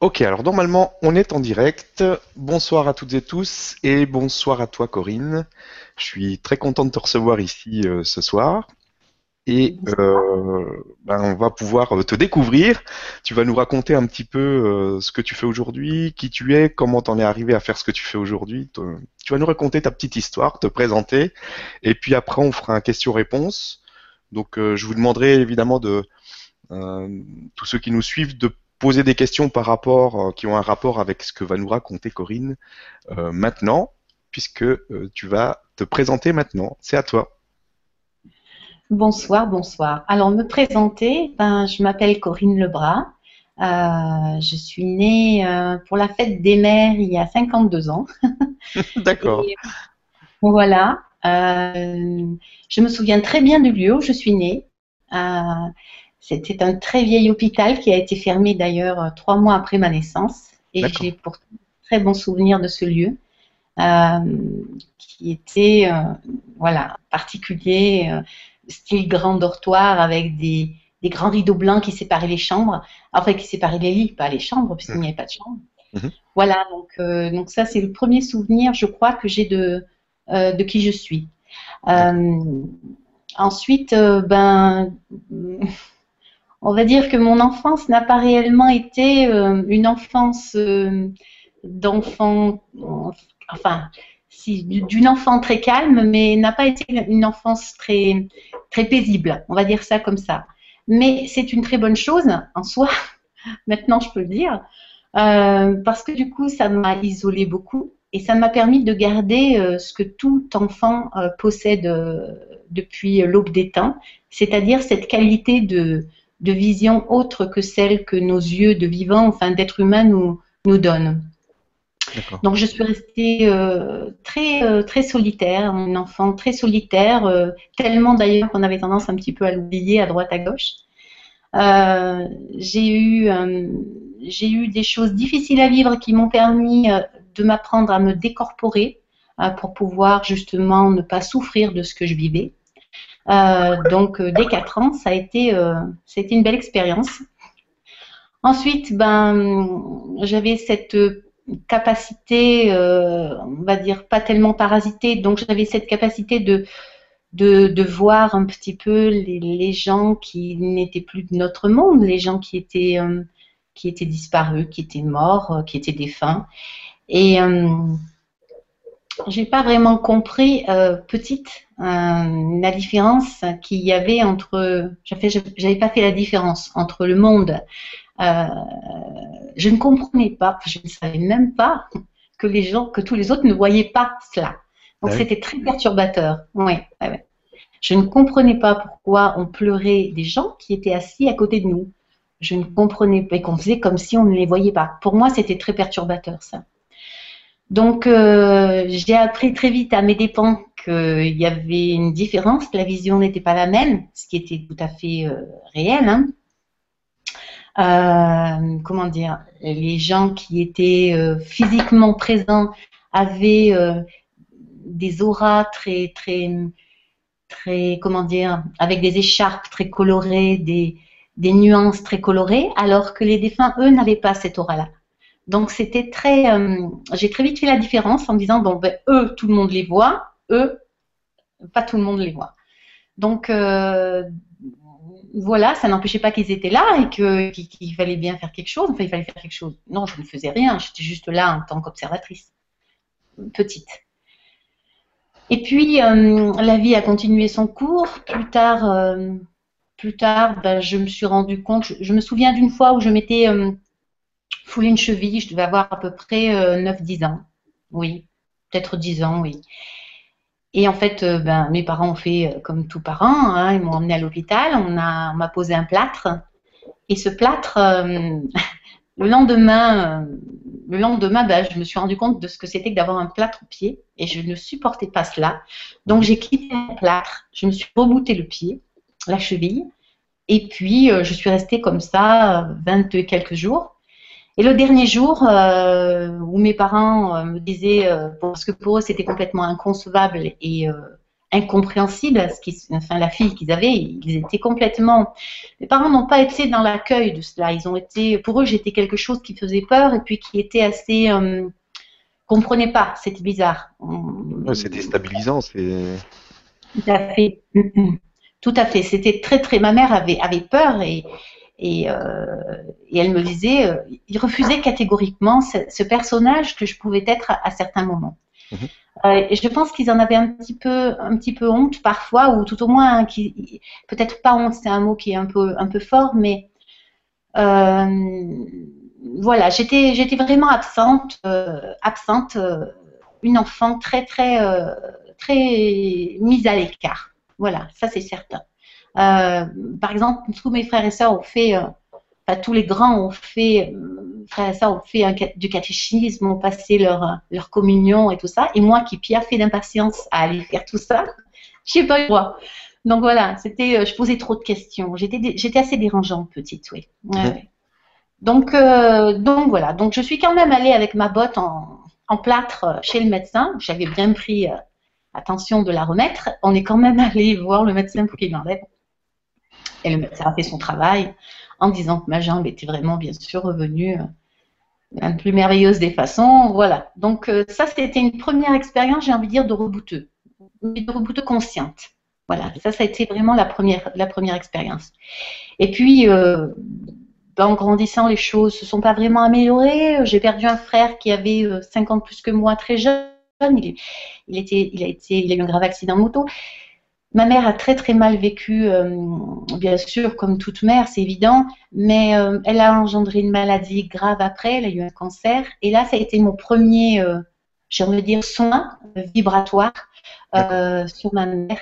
Ok, alors normalement on est en direct. Bonsoir à toutes et tous et bonsoir à toi Corinne. Je suis très content de te recevoir ici euh, ce soir. Et euh, ben, on va pouvoir te découvrir. Tu vas nous raconter un petit peu euh, ce que tu fais aujourd'hui, qui tu es, comment t'en es arrivé à faire ce que tu fais aujourd'hui. Tu vas nous raconter ta petite histoire, te présenter, et puis après on fera un question-réponse. Donc euh, je vous demanderai évidemment de euh, tous ceux qui nous suivent de poser des questions par rapport, euh, qui ont un rapport avec ce que va nous raconter Corinne euh, maintenant, puisque euh, tu vas te présenter maintenant. C'est à toi. Bonsoir, bonsoir. Alors, me présenter, ben, je m'appelle Corinne Lebras. Euh, je suis née euh, pour la fête des mères il y a 52 ans. D'accord. Et voilà. Euh, je me souviens très bien du lieu où je suis née. C'était un très vieil hôpital qui a été fermé d'ailleurs euh, trois mois après ma naissance. Et j'ai pour très bons souvenirs de ce lieu euh, qui était euh, voilà, particulier, style grand dortoir avec des, des grands rideaux blancs qui séparaient les chambres, enfin qui séparaient les lits, pas les chambres, puisqu'il n'y avait pas de chambre. Mhm. Voilà, donc, euh, donc ça c'est le premier souvenir, je crois, que j'ai de, euh, de qui je suis. Euh, ensuite, ben, on va dire que mon enfance n'a pas réellement été euh, une enfance euh, d'enfant, enfin, d'une enfant très calme, mais n'a pas été une enfance très, paisible, on va dire ça comme ça. Mais c'est une très bonne chose en soi, maintenant je peux le dire, euh, parce que du coup, ça m'a isolé beaucoup et ça m'a permis de garder ce que tout enfant possède depuis l'aube des temps, c'est-à-dire cette qualité de, de vision autre que celle que nos yeux de vivant, enfin d'être humain, nous, nous donnent. Donc je suis restée euh, très euh, très solitaire, un enfant très solitaire, euh, tellement d'ailleurs qu'on avait tendance un petit peu à l'oublier à droite à gauche. J'ai eu j'ai eu des choses difficiles à vivre qui m'ont permis de m'apprendre à me décorporer pour pouvoir justement ne pas souffrir de ce que je vivais. Euh, donc euh, dès 4 ans, ça a été euh, une belle expérience. Ensuite, ben j'avais cette capacité, on va dire pas tellement parasité, donc j'avais cette capacité de, de, voir un petit peu les, gens qui n'étaient plus de notre monde, les gens qui étaient, qui étaient disparus, qui étaient morts, qui étaient défunts. Et j'ai pas vraiment compris, petite, euh, la différence qu'il y avait entre. J'avais pas fait la différence entre le monde. euh, je ne comprenais pas, je ne savais même pas que les gens, que tous les autres ne voyaient pas cela. Donc Ah oui. c'était très perturbateur. Ouais, ouais. Je ne comprenais pas pourquoi on pleurait des gens qui étaient assis à côté de nous. Je ne comprenais pas et qu'on faisait comme si on ne les voyait pas. Pour moi, c'était très perturbateur ça. Donc euh, j'ai appris très vite à mes dépens qu'il y avait une différence, la vision n'était pas la même, ce qui était tout à fait euh, réel. Hein. Euh, comment dire, les gens qui étaient euh, physiquement présents avaient des auras très, très, très, comment dire, avec des écharpes très colorées, des, des nuances très colorées, alors que les défunts, eux, n'avaient pas cette aura-là. Donc c'était très, j'ai très vite fait la différence en me disant bon ben eux tout le monde les voit, eux pas tout le monde les voit. Donc euh, voilà, ça n'empêchait pas qu'ils étaient là et qu'il fallait bien faire quelque chose. Enfin il fallait faire quelque chose. Non, je ne faisais rien. J'étais juste là en tant qu'observatrice, petite. Et puis euh, la vie a continué son cours. Plus tard, euh, plus tard, ben, je me suis rendu compte. Je, me souviens d'une fois où je m'étais euh, foulé une cheville. Je devais avoir à peu près euh, 9-10 ans. Oui, peut-être 10 ans, oui. Et en fait, euh, ben, mes parents ont fait euh, comme tous parents. hein, ils m'ont emmené à l'hôpital. On m'a posé un plâtre. Et ce plâtre, euh, le lendemain, le lendemain, ben, je me suis rendu compte de ce que c'était que d'avoir un plâtre au pied. Et je ne supportais pas cela. Donc j'ai quitté le plâtre. Je me suis rebouté le pied, la cheville. Et puis, je suis restée comme ça 20 et quelques jours. Et le dernier jour euh, où mes parents euh, me disaient, euh, parce que pour eux c'était complètement inconcevable et, incompréhensible. Ce qui, enfin, la fille qu'ils avaient, ils étaient complètement. Les parents n'ont pas été dans l'accueil de cela. Ils ont été, pour eux, j'étais quelque chose qui faisait peur et puis qui était assez. Euh, comprenaient pas. C'était bizarre. c'est déstabilisant. C'est. Tout à fait. Tout à fait. C'était très très. Ma mère avait avait peur et et, euh, et, elle me disait, euh, il refusait catégoriquement ce, personnage que je pouvais être à, certains moments. Mhm. Euh, et je pense qu'ils en avaient un petit peu, un petit peu honte parfois, ou tout au moins, qui, peut-être pas honte, c'est un mot qui est un peu, un peu fort, mais euh, voilà, j'étais, j'étais vraiment absente, absente, une enfant très, très, très mise à l'écart. Voilà, ça c'est certain. Euh, par exemple, tous mes frères et sœurs ont fait, euh, enfin, tous les grands ont fait, euh, frères et sœurs ont fait du catéchisme, ont passé leur, leur communion et tout ça. Et moi qui fait d'impatience à aller faire tout ça, je n'ai pas eu le droit. Donc voilà, c'était, je posais trop de questions. J'étais, j'étais assez dérangeante petite, oui. Donc, donc voilà. Donc je suis quand même allée avec ma botte en, en plâtre chez le médecin. J'avais bien pris attention de la remettre. On est quand même allé voir le médecin pour qu'il m'enlève. Et le médecin a fait son travail en disant que ma jambe était vraiment, bien sûr, revenue euh, la plus merveilleuse des façons. Voilà. Donc, euh, ça, c'était une première expérience, j'ai envie de dire, de rebouteux, mais de rebouteux consciente. Voilà, ça, ça a été vraiment la première, la première expérience. Et puis, euh, en grandissant, les choses se sont pas vraiment améliorées. J'ai perdu un frère qui avait 50 plus que moi, très jeune. Il, il, était, il, a été, il a eu un grave accident de moto. Ma mère a très très mal vécu, euh, bien sûr, comme toute mère, c'est évident, mais euh, elle a engendré une maladie grave après, elle a eu un cancer, et là, ça a été mon premier, euh, j'ai envie de dire, soin vibratoire sur ma mère.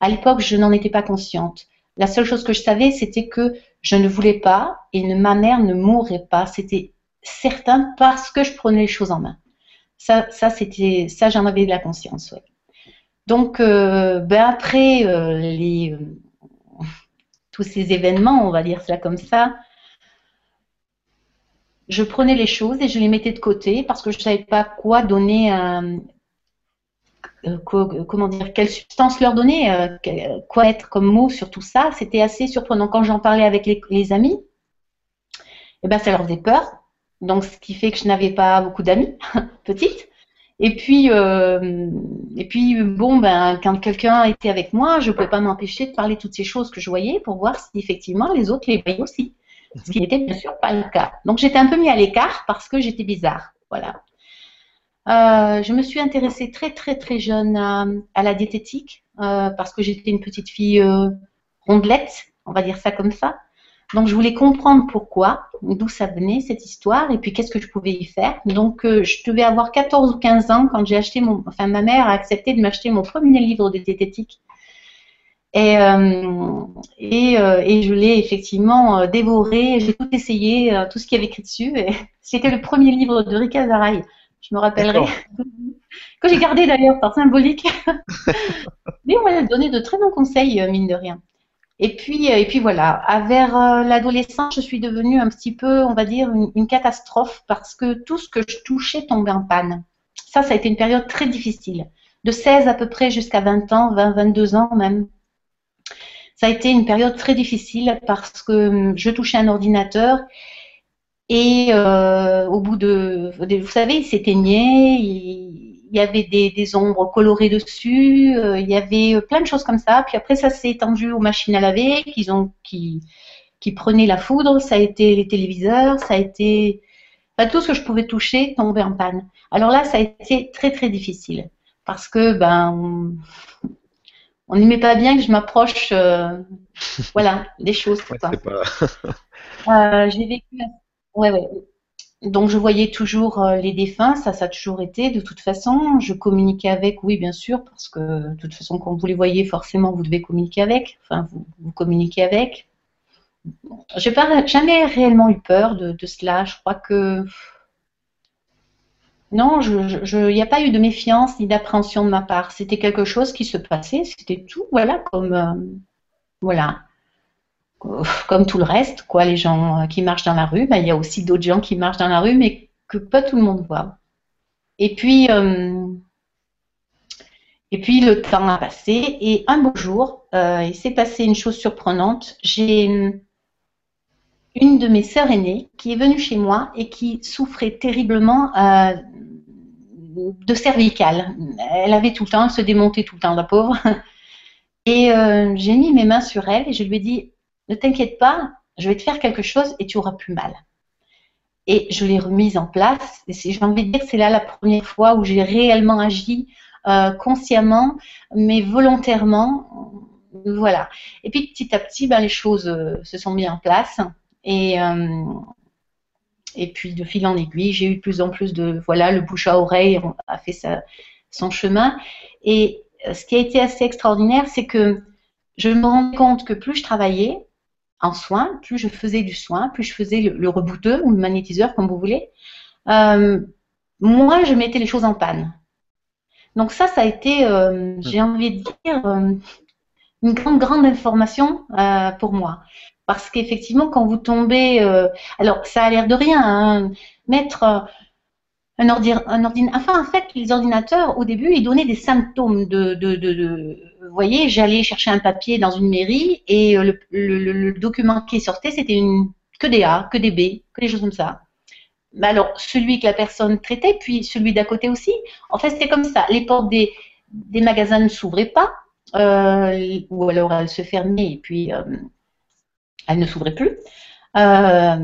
À l'époque, je n'en étais pas consciente. La seule chose que je savais, c'était que je ne voulais pas et ma mère ne mourrait pas. C'était certain parce que je prenais les choses en main. Ça, ça c'était, ça, j'en avais de la conscience, ouais. Donc, euh, ben après euh, euh, tous ces événements, on va dire cela comme ça, je prenais les choses et je les mettais de côté parce que je ne savais pas quoi donner, comment dire, quelle substance leur donner, quoi être comme mot sur tout ça. C'était assez surprenant. Quand j'en parlais avec les, amis, eh ben, ça leur faisait peur. Donc, ce qui fait que je n'avais pas beaucoup d'amis, petites. Et puis, euh, et puis bon, ben, quand quelqu'un était avec moi, je ne pouvais pas m'empêcher de parler toutes ces choses que je voyais pour voir si effectivement les autres les voyaient aussi. Ce qui n'était bien sûr pas le cas. Donc j'étais un peu mis à l'écart parce que j'étais bizarre. Voilà. Euh, je me suis intéressée très très très jeune à, la diététique euh, parce que j'étais une petite fille rondelette, on va dire ça comme ça. Donc je voulais comprendre pourquoi, d'où ça venait cette histoire, et puis qu'est-ce que je pouvais y faire. Donc euh, je devais avoir 14 ou 15 ans quand j'ai acheté mon, enfin ma mère a accepté de m'acheter mon premier livre de diététique. Et, euh, et, euh, et, je l'ai effectivement dévoré, j'ai tout essayé, tout ce qu'il y avait écrit dessus. C'était le premier livre de Rika Zaraï, je me rappellerai. que j'ai gardé d'ailleurs par symbolique. Mais on m'a donné de très bons conseils, mine de rien. Et puis, euh, et puis voilà, vers euh, l'adolescence, je suis devenue un petit peu, on va dire, une, catastrophe parce que tout ce que je touchais tombait en panne. Ça, ça a été une période très difficile. De 16 à peu près jusqu'à 20 ans, 20, 22 ans même. Ça a été une période très difficile parce que hum, je touchais un ordinateur et euh, au bout de, vous savez, il s'éteignait, il y avait des, ombres colorées dessus, euh, il y avait euh, plein de choses comme ça. Puis après, ça s'est étendu aux machines à laver qui, ont, qui, qui prenaient la foudre. Ça a été les téléviseurs, ça a été tout ce que je pouvais toucher tombait en panne. Alors là, ça a été très très difficile parce que ben on n'aimait pas bien que je m'approche, euh, voilà, des choses. Ouais, pas... J'ai vécu. Ouais, ouais. Donc je voyais toujours euh, les défunts, ça, ça a toujours été. De toute façon, je communiquais avec, oui, bien sûr, parce que de toute façon, quand vous les voyez, forcément, vous devez communiquer avec. Enfin, vous, communiquez avec. Je n'ai jamais réellement eu peur de, cela. Je crois que non, il n'y a pas eu de méfiance ni d'appréhension de ma part. C'était quelque chose qui se passait, c'était tout, voilà, comme euh, voilà comme tout le reste, quoi, les gens euh, qui marchent dans la rue, ben, il y a aussi d'autres gens qui marchent dans la rue, mais que pas tout le monde voit. Et puis, euh, Et puis le temps a passé et un beau jour, euh, il s'est passé une chose surprenante. J'ai une de mes sœurs aînées qui est venue chez moi et qui souffrait terriblement de cervicale. Elle avait tout le temps, elle se démontait tout le temps, la pauvre. Et j'ai mis mes mains sur elle et je lui ai dit, ne t'inquiète pas, je vais te faire quelque chose et tu auras plus mal. Et je l'ai remise en place. Et j'ai envie de dire que c'est là la première fois où j'ai réellement agi euh, consciemment, mais volontairement. Voilà. Et puis petit à petit, ben, les choses euh, se sont mises en place. Et, euh, et puis de fil en aiguille, j'ai eu de plus en plus de voilà, le bouche à oreille a fait son chemin. Et ce qui a été assez extraordinaire, c'est que je me rends compte que plus je travaillais en soins, plus je faisais du soin, plus je faisais le, rebooteux ou le magnétiseur, comme vous voulez, euh, moins je mettais les choses en panne. Donc ça, ça a été, euh, j'ai envie de dire, euh, une grande, grande information pour moi. Parce qu'effectivement, quand vous tombez, alors ça a l'air de rien, hein, mettre un, ordinateur. Enfin, en fait, les ordinateurs, au début, ils donnaient des symptômes de. de, de, vous voyez, j'allais chercher un papier dans une mairie et le, le, document qui sortait, c'était une, que des A, que des B, que des choses comme ça. Mais alors, celui que la personne traitait, puis celui d'à côté aussi. En fait, c'était comme ça. Les portes des, des magasins ne s'ouvraient pas, euh, ou alors elles se fermaient et puis euh, elles ne s'ouvraient plus. Euh,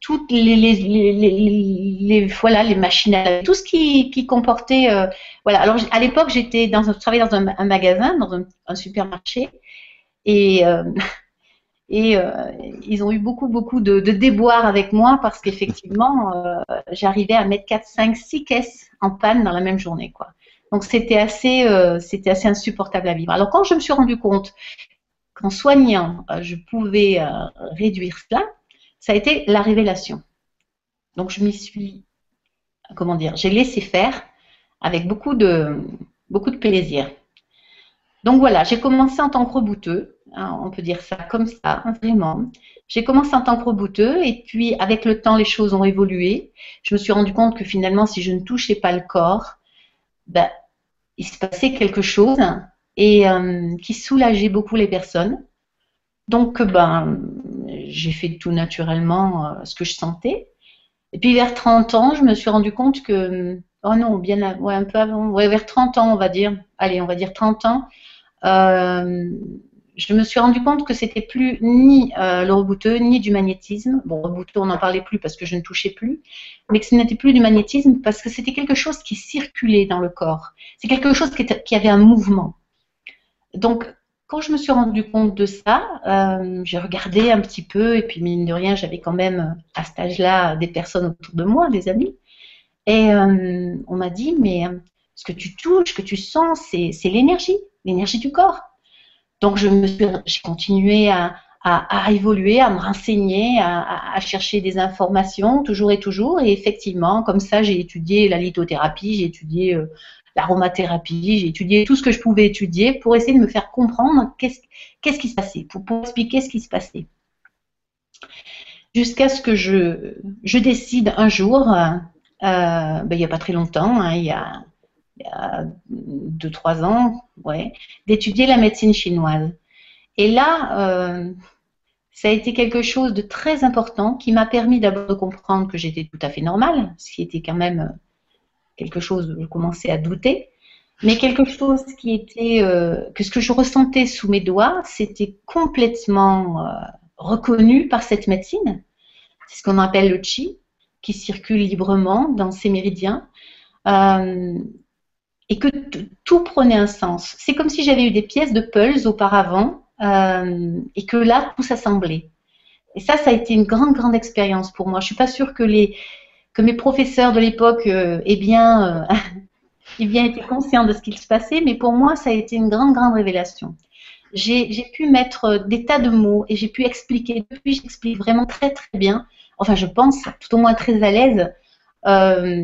toutes les, voilà, les machines, tout ce qui, comportait. Euh, voilà. Alors à l'époque, j'étais dans, je travaillais dans un, magasin, dans un, supermarché, et euh, euh, ils ont eu beaucoup beaucoup de, de déboires avec moi parce qu'effectivement, j'arrivais à mettre 4, 5, 6 caisses en panne dans la même journée, quoi. Donc c'était assez c'était assez insupportable à vivre. Alors quand je me suis rendu compte qu'en soignant, je pouvais réduire cela ça a été la révélation. Donc je m'y suis, comment dire, j'ai laissé faire avec beaucoup de, beaucoup de plaisir. Donc voilà, j'ai commencé en tant que rebouteux, hein, on peut dire ça comme ça, vraiment. J'ai commencé en tant que rebouteux et puis avec le temps, les choses ont évolué. Je me suis rendu compte que finalement, si je ne touchais pas le corps, ben, il se passait quelque chose et euh, qui soulageait beaucoup les personnes. Donc, ben, j'ai fait tout naturellement euh, ce que je sentais. Et puis vers 30 ans, je me suis rendu compte que, oh non, bien un peu avant, vers 30 ans, on va dire, allez, on va dire 30 ans, euh, je me suis rendu compte que c'était plus ni euh, le rebouteux, ni du magnétisme. Bon, rebouteux, on n'en parlait plus parce que je ne touchais plus, mais que ce n'était plus du magnétisme parce que c'était quelque chose qui circulait dans le corps. C'est quelque chose qui, qui, avait un mouvement. Donc, quand je me suis rendu compte de ça, euh, j'ai regardé un petit peu, et puis mine de rien, j'avais quand même à cet âge-là des personnes autour de moi, des amis. Et euh, on m'a dit, mais euh, ce que tu touches, ce que tu sens, c'est l'énergie, l'énergie du corps. Donc j'ai continué à, évoluer, à me renseigner, à, chercher des informations, toujours et toujours. Et effectivement, comme ça, j'ai étudié la lithothérapie, j'ai étudié l'aromathérapie, j'ai étudié tout ce que je pouvais étudier pour essayer de me faire comprendre qu'est-ce qui se passait, pour, expliquer ce qui se passait. Jusqu'à ce que je, décide un jour, euh, ben, il n'y a pas très longtemps, hein, il y a, deux, trois ans, ouais, d'étudier la médecine chinoise. Et là, euh, ça a été quelque chose de très important qui m'a permis d'abord de comprendre que j'étais tout à fait normale, ce qui était quand même quelque chose, je commençais à douter, mais quelque chose qui était, euh, que ce que je ressentais sous mes doigts, c'était complètement euh, reconnu par cette médecine. C'est ce qu'on appelle le chi, qui circule librement dans ces méridiens, euh, et que tout prenait un sens. C'est comme si j'avais eu des pièces de pulse auparavant, et que là, tout s'assemblait. Et ça, ça a été une grande, grande expérience pour moi. Je suis pas sûre que les, mes professeurs de l'époque euh, aient bien, euh, bien été conscients de ce qu'il se passait, mais pour moi, ça a été une grande, grande révélation. J'ai pu mettre des tas de mots et j'ai pu expliquer. Depuis, j'explique vraiment très, très bien. Enfin, je pense tout au moins très à l'aise euh,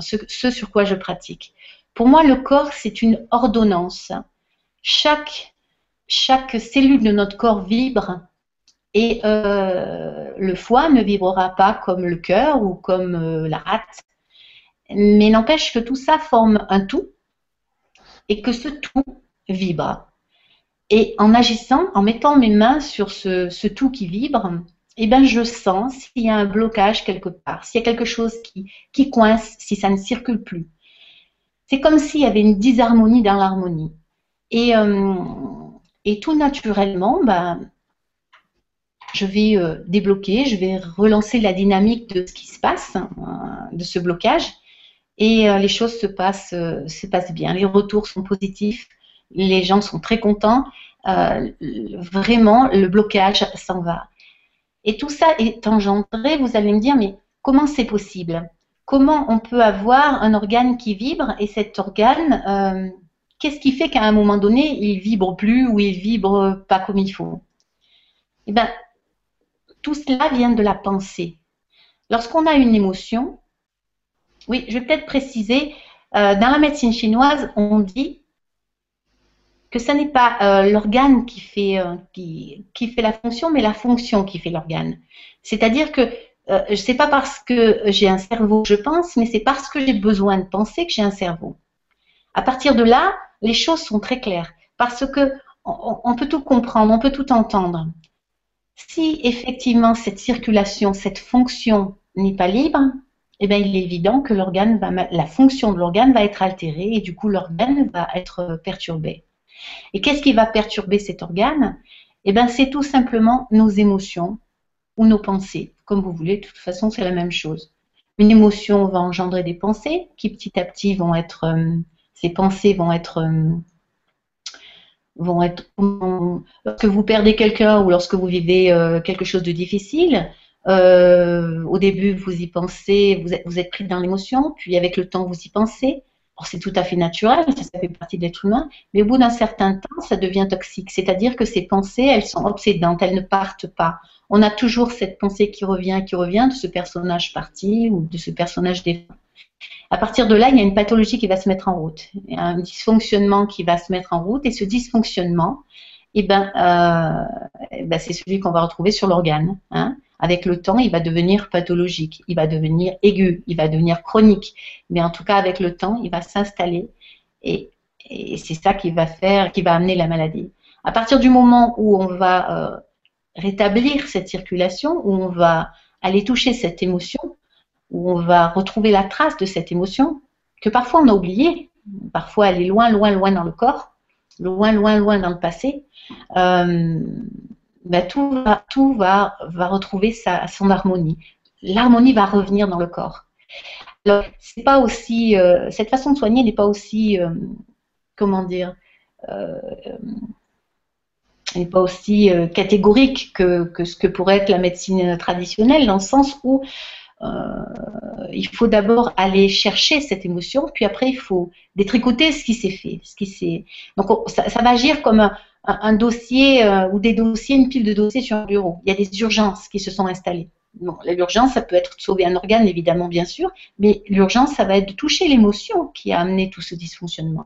ce, ce, sur quoi je pratique. Pour moi, le corps, c'est une ordonnance. Chaque, chaque cellule de notre corps vibre et euh, le foie ne vibrera pas comme le cœur ou comme euh, la rate. Mais n'empêche que tout ça forme un tout. et que ce tout vibre. Et en agissant, en mettant mes mains sur ce, tout qui vibre, eh ben, je sens s'il y a un blocage quelque part, s'il y a quelque chose qui, coince, si ça ne circule plus. C'est comme s'il y avait une disharmonie dans l'harmonie. Et, euh, et, tout naturellement, ben, je vais euh, débloquer, je vais relancer la dynamique de ce qui se passe, hein, de ce blocage, et euh, les choses se passent, se passent bien. Les retours sont positifs, les gens sont très contents. vraiment, le blocage s'en va. Et tout ça est engendré, vous allez me dire, mais comment c'est possible? Comment on peut avoir un organe qui vibre et cet organe, euh, qu'est-ce qui fait qu'à un moment donné, il vibre plus ou il vibre pas comme il faut? Eh bien, tout cela vient de la pensée. Lorsqu'on a une émotion, oui, je vais peut-être préciser, euh, dans la médecine chinoise, on dit que ce n'est pas euh, l'organe qui fait, euh, qui, fait la fonction, mais la fonction qui fait l'organe. C'est-à-dire que ce n'est pas parce que j'ai un cerveau que je pense, mais c'est parce que j'ai besoin de penser que j'ai un cerveau. À partir de là, les choses sont très claires, parce que on, peut tout comprendre, on peut tout entendre. Si effectivement cette circulation, cette fonction n'est pas libre, eh bien, il est évident que la fonction de l'organe va être altérée et du coup l'organe va être perturbé. Et qu'est-ce qui va perturber cet organe? Eh bien, c'est tout simplement nos émotions ou nos pensées, comme vous voulez. De toute façon, c'est la même chose. Une émotion va engendrer des pensées qui petit à petit vont être, euh, ces pensées vont être, euh, vont être, lorsque vous perdez quelqu'un ou lorsque vous vivez euh, quelque chose de difficile, au début vous y pensez, vous êtes, vous êtes pris dans l'émotion, puis avec le temps vous y pensez, c'est tout à fait naturel, ça, fait partie de l'être humain, mais au bout d'un certain temps, ça devient toxique. C'est-à-dire que ces pensées, elles sont obsédantes, elles ne partent pas. On a toujours cette pensée qui revient, qui revient de ce personnage parti ou de ce personnage défunt. À partir de là, il y a une pathologie qui va se mettre en route, un dysfonctionnement qui va se mettre en route, et ce dysfonctionnement, eh ben, euh, eh ben c'est celui qu'on va retrouver sur l'organe. Hein avec le temps, il va devenir pathologique, il va devenir aigu, il va devenir chronique. Mais en tout cas, avec le temps, il va s'installer et, c'est ça qui va faire, qui va amener la maladie. À partir du moment où on va euh, rétablir cette circulation, où on va aller toucher cette émotion, où on va retrouver la trace de cette émotion, que parfois on a oublié, parfois elle est loin, loin, loin dans le corps, loin, loin, loin dans le passé. Euh, ben, tout, va, retrouver son harmonie. L'harmonie va revenir dans le corps. Alors, c'est pas aussi, euh, cette façon de soigner n'est pas aussi, euh, comment dire, n'est pas aussi catégorique que, que, ce que pourrait être la médecine traditionnelle, dans le sens où il faut d'abord aller chercher cette émotion, puis après il faut détricoter ce qui s'est fait, ce qui s'est. Donc ça, va agir comme un, un, dossier euh, ou des dossiers, une pile de dossiers sur un bureau. Il y a des urgences qui se sont installées. Bon, l'urgence, ça peut être de sauver un organe, évidemment, bien sûr, mais l'urgence, ça va être de toucher l'émotion qui a amené tout ce dysfonctionnement.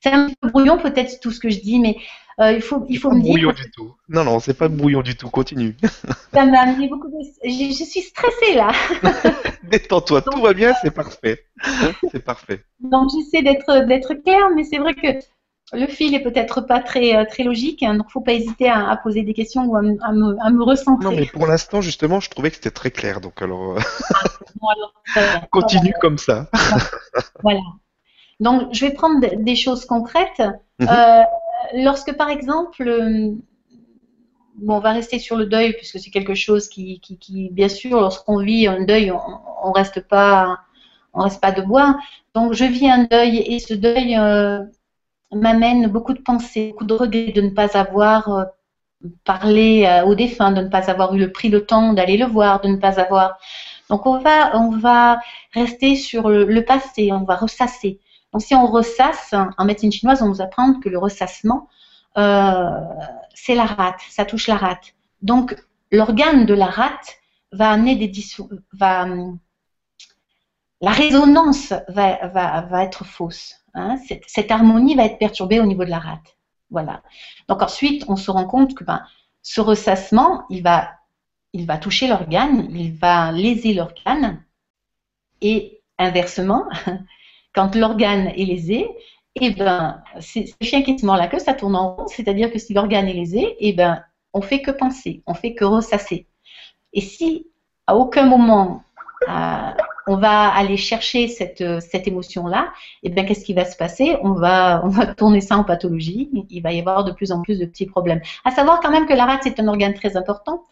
C'est un peu brouillon, peut-être, tout ce que je dis, mais euh, il faut, il faut me brouillon du tout. Non, non, c'est pas brouillon du tout. Continue. ça m'a amené beaucoup de... je, je, suis stressée là. Détends-toi, tout va bien, c'est parfait. C'est parfait. Donc j'essaie d'être d'être claire, mais c'est vrai que le fil est peut-être pas très, euh, très logique, hein, donc il ne faut pas hésiter à, poser des questions ou à, me, à me, recentrer. Non, mais pour l'instant, justement, je trouvais que c'était très clair, donc alors, euh, continue comme ça. voilà. Donc, je vais prendre des choses concrètes. Mhm. Euh, lorsque, par exemple, bon, on va rester sur le deuil, puisque c'est quelque chose qui, bien sûr, lorsqu'on vit un deuil, on, ne reste pas, on reste pas de bois. Donc, je vis un deuil et ce deuil m'amène beaucoup de pensées, beaucoup de regrets de ne pas avoir euh, parlé euh, au défunt, de ne pas avoir eu le pris le temps d'aller le voir, de ne pas avoir. Donc on va, on va rester sur le, passé, on va ressasser. Donc si on ressasse, en médecine chinoise, on nous apprend que le ressassement, euh, c'est la rate, ça touche la rate. Donc l'organe de la rate va amener des va la résonance va, va, va être fausse. Hein, cette, harmonie va être perturbée au niveau de la rate. Voilà. Donc ensuite, on se rend compte que ben, ce ressassement, il va, il va toucher l'organe, il va léser l'organe, et inversement, quand l'organe est lésé, et eh ben, c'est chien qui se mord la queue, ça tourne en rond, c'est-à-dire que si l'organe est lésé, et eh ben, on fait que penser, on fait que ressasser. Et si à aucun moment euh, on va aller chercher cette, cette émotion-là, eh bien qu'est-ce qui va se passer? On va, on va tourner ça en pathologie, il va y avoir de plus en plus de petits problèmes. À savoir quand même que la rate, c'est un organe très important.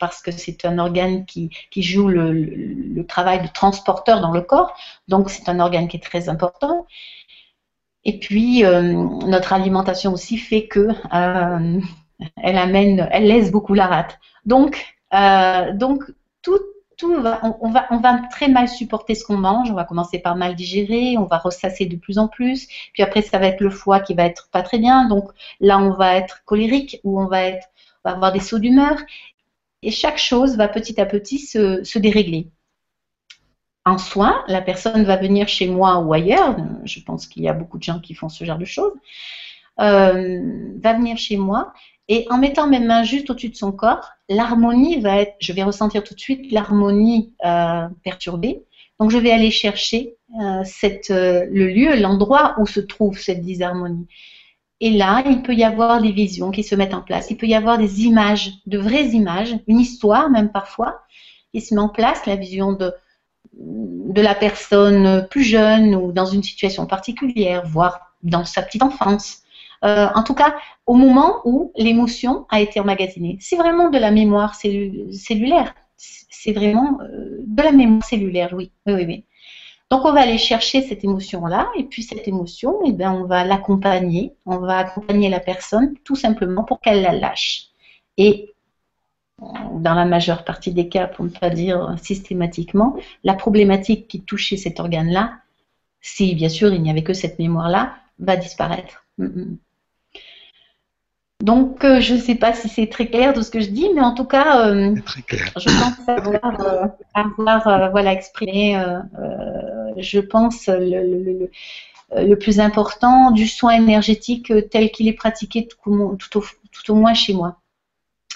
Parce que c'est un organe qui, joue le, travail de transporteur dans le corps, donc c'est un organe qui est très important. Et puis euh, notre alimentation aussi fait que euh, elle amène, elle laisse beaucoup la rate. Donc, euh, donc tout, tout on, va, on va très mal supporter ce qu'on mange. On va commencer par mal digérer, on va ressasser de plus en plus. Puis après, ça va être le foie qui va être pas très bien. Donc là, on va être colérique ou on va être, on va avoir des sauts d'humeur et chaque chose va petit à petit se, dérégler. En soin, la personne va venir chez moi ou ailleurs, je pense qu'il y a beaucoup de gens qui font ce genre de choses, euh, va venir chez moi et en mettant mes mains juste au-dessus de son corps, l'harmonie va être, je vais ressentir tout de suite l'harmonie euh, perturbée. Donc je vais aller chercher euh, le lieu, l'endroit où se trouve cette disharmonie. Et là, il peut y avoir des visions qui se mettent en place. Il peut y avoir des images, de vraies images, une histoire même parfois, qui se met en place, la vision de, la personne plus jeune ou dans une situation particulière, voire dans sa petite enfance. Euh, en tout cas, au moment où l'émotion a été emmagasinée. C'est vraiment de la mémoire cellulaire. C'est vraiment euh, de la mémoire cellulaire, oui. Oui, oui, oui. Donc on va aller chercher cette émotion-là, et puis cette émotion, eh bien, on va l'accompagner, on va accompagner la personne tout simplement pour qu'elle la lâche. Et dans la majeure partie des cas, pour ne pas dire systématiquement, la problématique qui touchait cet organe-là, si bien sûr il n'y avait que cette mémoire-là, va disparaître. Mm, mm. Donc, euh, je ne sais pas si c'est très clair tout ce que je dis, mais en tout cas, euh, je pense avoir, euh, avoir voilà, exprimé je pense, le, le, plus important du soin énergétique tel qu'il est pratiqué tout, tout, au, moins chez moi.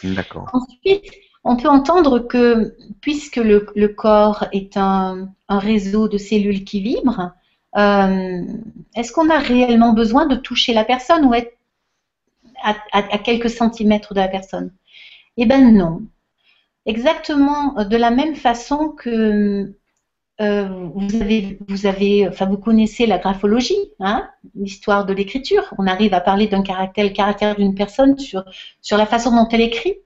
D'accord. Ensuite, on peut entendre que puisque le, corps est un, réseau de cellules qui vibrent, euh, est-ce qu'on a réellement besoin de toucher la personne ou être à, quelques centimètres de la personne Eh bien non. Exactement de la même façon que euh, vous avez, enfin, vous connaissez la graphologie, hein, l'histoire de l'écriture. On arrive à parler d'un caractère, caractère d'une personne sur, sur la façon dont elle écrit.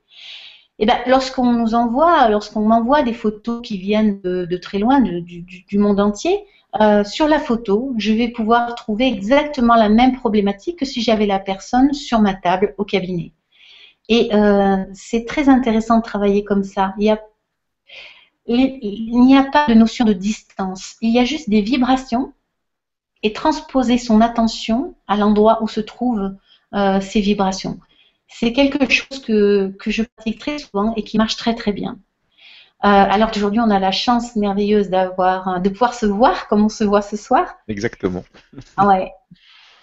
Et eh ben, lorsqu'on nous envoie, lorsqu'on m'envoie des photos qui viennent de, très loin, du, monde entier, euh, sur la photo, je vais pouvoir trouver exactement la même problématique que si j'avais la personne sur ma table au cabinet. Et euh, c'est très intéressant de travailler comme ça. Il n'y a pas de notion de distance. Il y a juste des vibrations et transposer son attention à l'endroit où se trouvent euh, ces vibrations. C'est quelque chose que, je pratique très souvent et qui marche très très bien. Euh, alors qu'aujourd'hui, on a la chance merveilleuse d'avoir, de pouvoir se voir comme on se voit ce soir. Exactement. Ah ouais.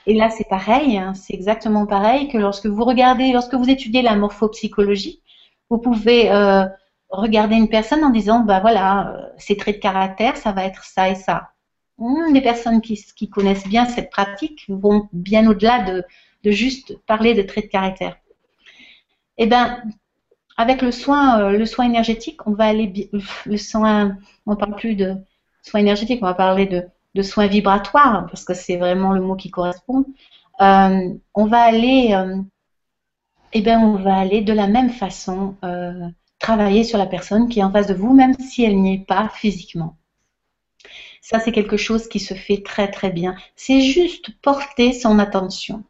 Et là, c'est pareil. Hein. c'est exactement pareil que lorsque vous regardez, lorsque vous étudiez la morphopsychologie, vous pouvez euh, regarder une personne en disant, bah voilà, euh, ces traits de caractère, ça va être ça et ça. Hmm, les personnes qui, connaissent bien cette pratique vont bien au-delà de, juste parler de traits de caractère. Eh bien, avec le soin, euh, le soin énergétique, on va aller, le soin, on ne parle plus de soin énergétique, on va parler de, de soins vibratoires, parce que c'est vraiment le mot qui correspond. Euh, on va aller, eh ben, on va aller de la même façon travailler sur la personne qui est en face de vous, même si elle n'y est pas physiquement. Ça, c'est quelque chose qui se fait très très bien. C'est juste porter son attention.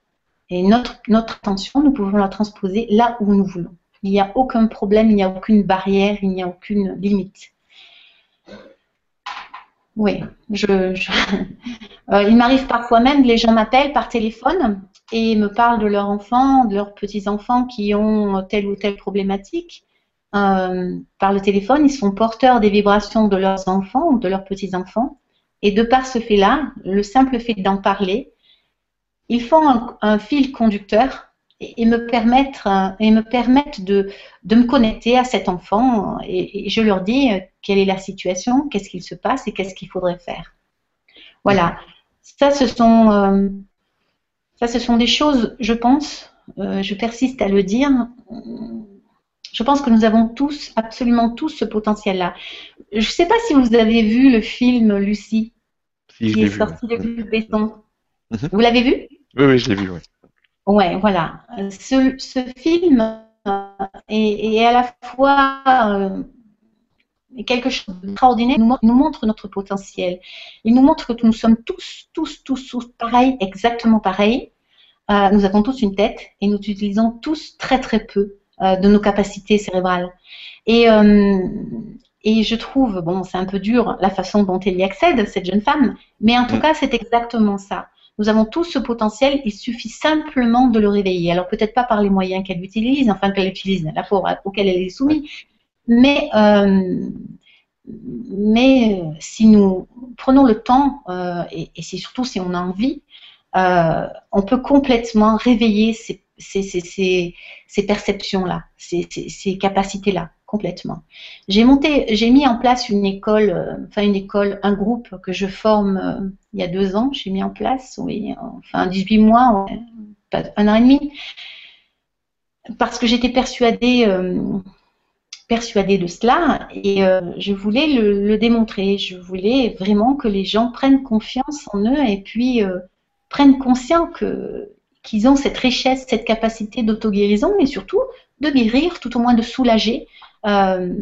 Et notre attention, nous pouvons la transposer là où nous voulons. Il n'y a aucun problème, il n'y a aucune barrière, il n'y a aucune limite. Oui, je, euh, il m'arrive parfois même, les gens m'appellent par téléphone et me parlent de leurs enfants, de leurs petits-enfants qui ont telle ou telle problématique. Euh, par le téléphone, ils sont porteurs des vibrations de leurs enfants ou de leurs petits-enfants. Et de par ce fait-là, le simple fait d'en parler, ils font un, fil conducteur et, me permettent, et me permettent de, de, me connecter à cet enfant. Et, je leur dis euh, quelle est la situation, qu'est-ce qu'il se passe et qu'est-ce qu'il faudrait faire. Voilà. ça, ce sont, ça, ce sont des choses, je pense, je persiste à le dire, je pense que nous avons tous, absolument tous, ce potentiel-là. Je ne sais pas si vous avez vu le film Lucie, qui est sorti de Luc Besson. Mhm. Vous l'avez vu? Oui, oui, je l'ai vu, oui. Ouais, voilà. Ce, film est, à la fois euh, quelque chose d'extraordinaire. Il nous montre notre potentiel. Il nous montre que nous sommes tous, tous, tous, tous pareils, exactement pareils. Euh, nous avons tous une tête et nous utilisons tous très, très peu euh, de nos capacités cérébrales. Et, et je trouve, bon, c'est un peu dur la façon dont elle y accède, cette jeune femme, mais en tout mm. cas, c'est exactement ça. Nous avons tous ce potentiel, il suffit simplement de le réveiller. Alors peut-être pas par les moyens qu'elle utilise, enfin qu'elle utilise, la pauvre auquel elle est soumise, mais euh, mais si nous prenons le temps, euh, et, c'est surtout si on a envie, euh, on peut complètement réveiller ces ces, perceptions-là, ces, capacités-là, complètement. J'ai monté, j'ai mis en place une école, euh, enfin une école, un groupe que je forme euh, il y a deux ans, j'ai mis en place, oui, enfin 18 mois, un an et demi, parce que j'étais persuadée, euh, persuadée de cela et je voulais le, démontrer. Je voulais vraiment que les gens prennent confiance en eux et puis prennent conscience que qu'ils ont cette richesse, cette capacité d'auto-guérison, mais surtout de guérir, tout au moins de soulager euh,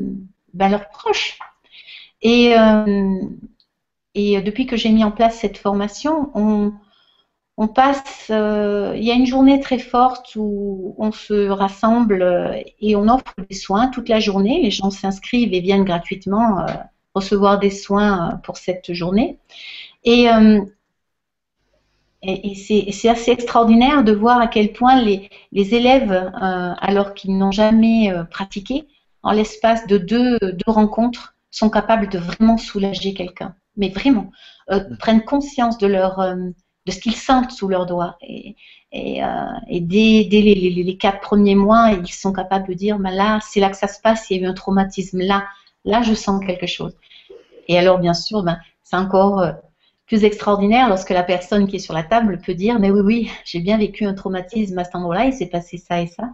ben, leurs proches. Et, euh, et depuis que j'ai mis en place cette formation, on, on passe, euh, il y a une journée très forte où on se rassemble et on offre des soins toute la journée. Les gens s'inscrivent et viennent gratuitement recevoir des soins pour cette journée. Et, et, c'est assez extraordinaire de voir à quel point les, élèves, euh, alors qu'ils n'ont jamais euh, pratiqué, en l'espace de deux, rencontres, sont capables de vraiment soulager quelqu'un. Mais vraiment, euh, mm. prennent conscience de, leur, de ce qu'ils sentent sous leurs doigts. Et, et, dès, les, quatre premiers mois, ils sont capables de dire, bah là, c'est là que ça se passe, il y a eu un traumatisme là, là, je sens quelque chose. Et alors, bien sûr, ben, c'est encore plus extraordinaire lorsque la personne qui est sur la table peut dire mais oui oui j'ai bien vécu un traumatisme à cet endroit-là il s'est passé ça et ça.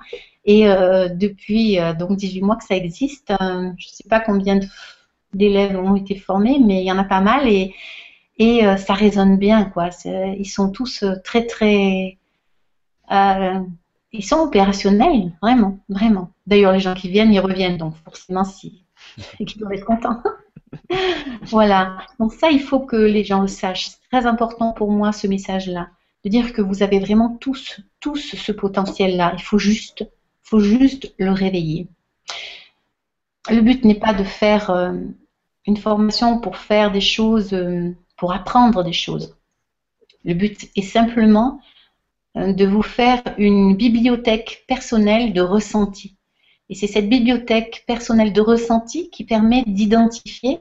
Et euh, depuis euh, donc 18 mois que ça existe euh, je ne sais pas combien d'élèves ont été formés mais il y en a pas mal et et ça résonne bien quoi. Ils sont tous très très ils sont opérationnels vraiment vraiment. D'ailleurs les gens qui viennent ils reviennent donc forcément si ils doivent être contents voilà. Donc ça, il faut que les gens le sachent. C'est très important pour moi ce message-là, de dire que vous avez vraiment tous, tous ce potentiel-là. Il faut juste, faut juste le réveiller. Le but n'est pas de faire euh, une formation pour faire des choses, euh, pour apprendre des choses. Le but est simplement euh, de vous faire une bibliothèque personnelle de ressenti. Et c'est cette bibliothèque personnelle de ressenti qui permet d'identifier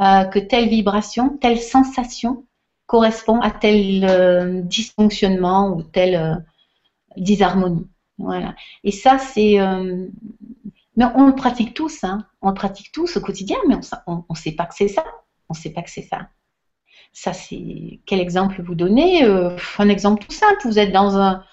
euh, que telle vibration, telle sensation correspond à tel euh, dysfonctionnement ou telle euh, disharmonie. Voilà. Et ça, c'est. mais on le pratique tous, hein. on le pratique tous au quotidien, mais on ne sait pas que c'est ça. On ne sait pas que c'est ça. Ça, c'est. Quel exemple vous donnez? Un exemple tout simple. Vous êtes dans un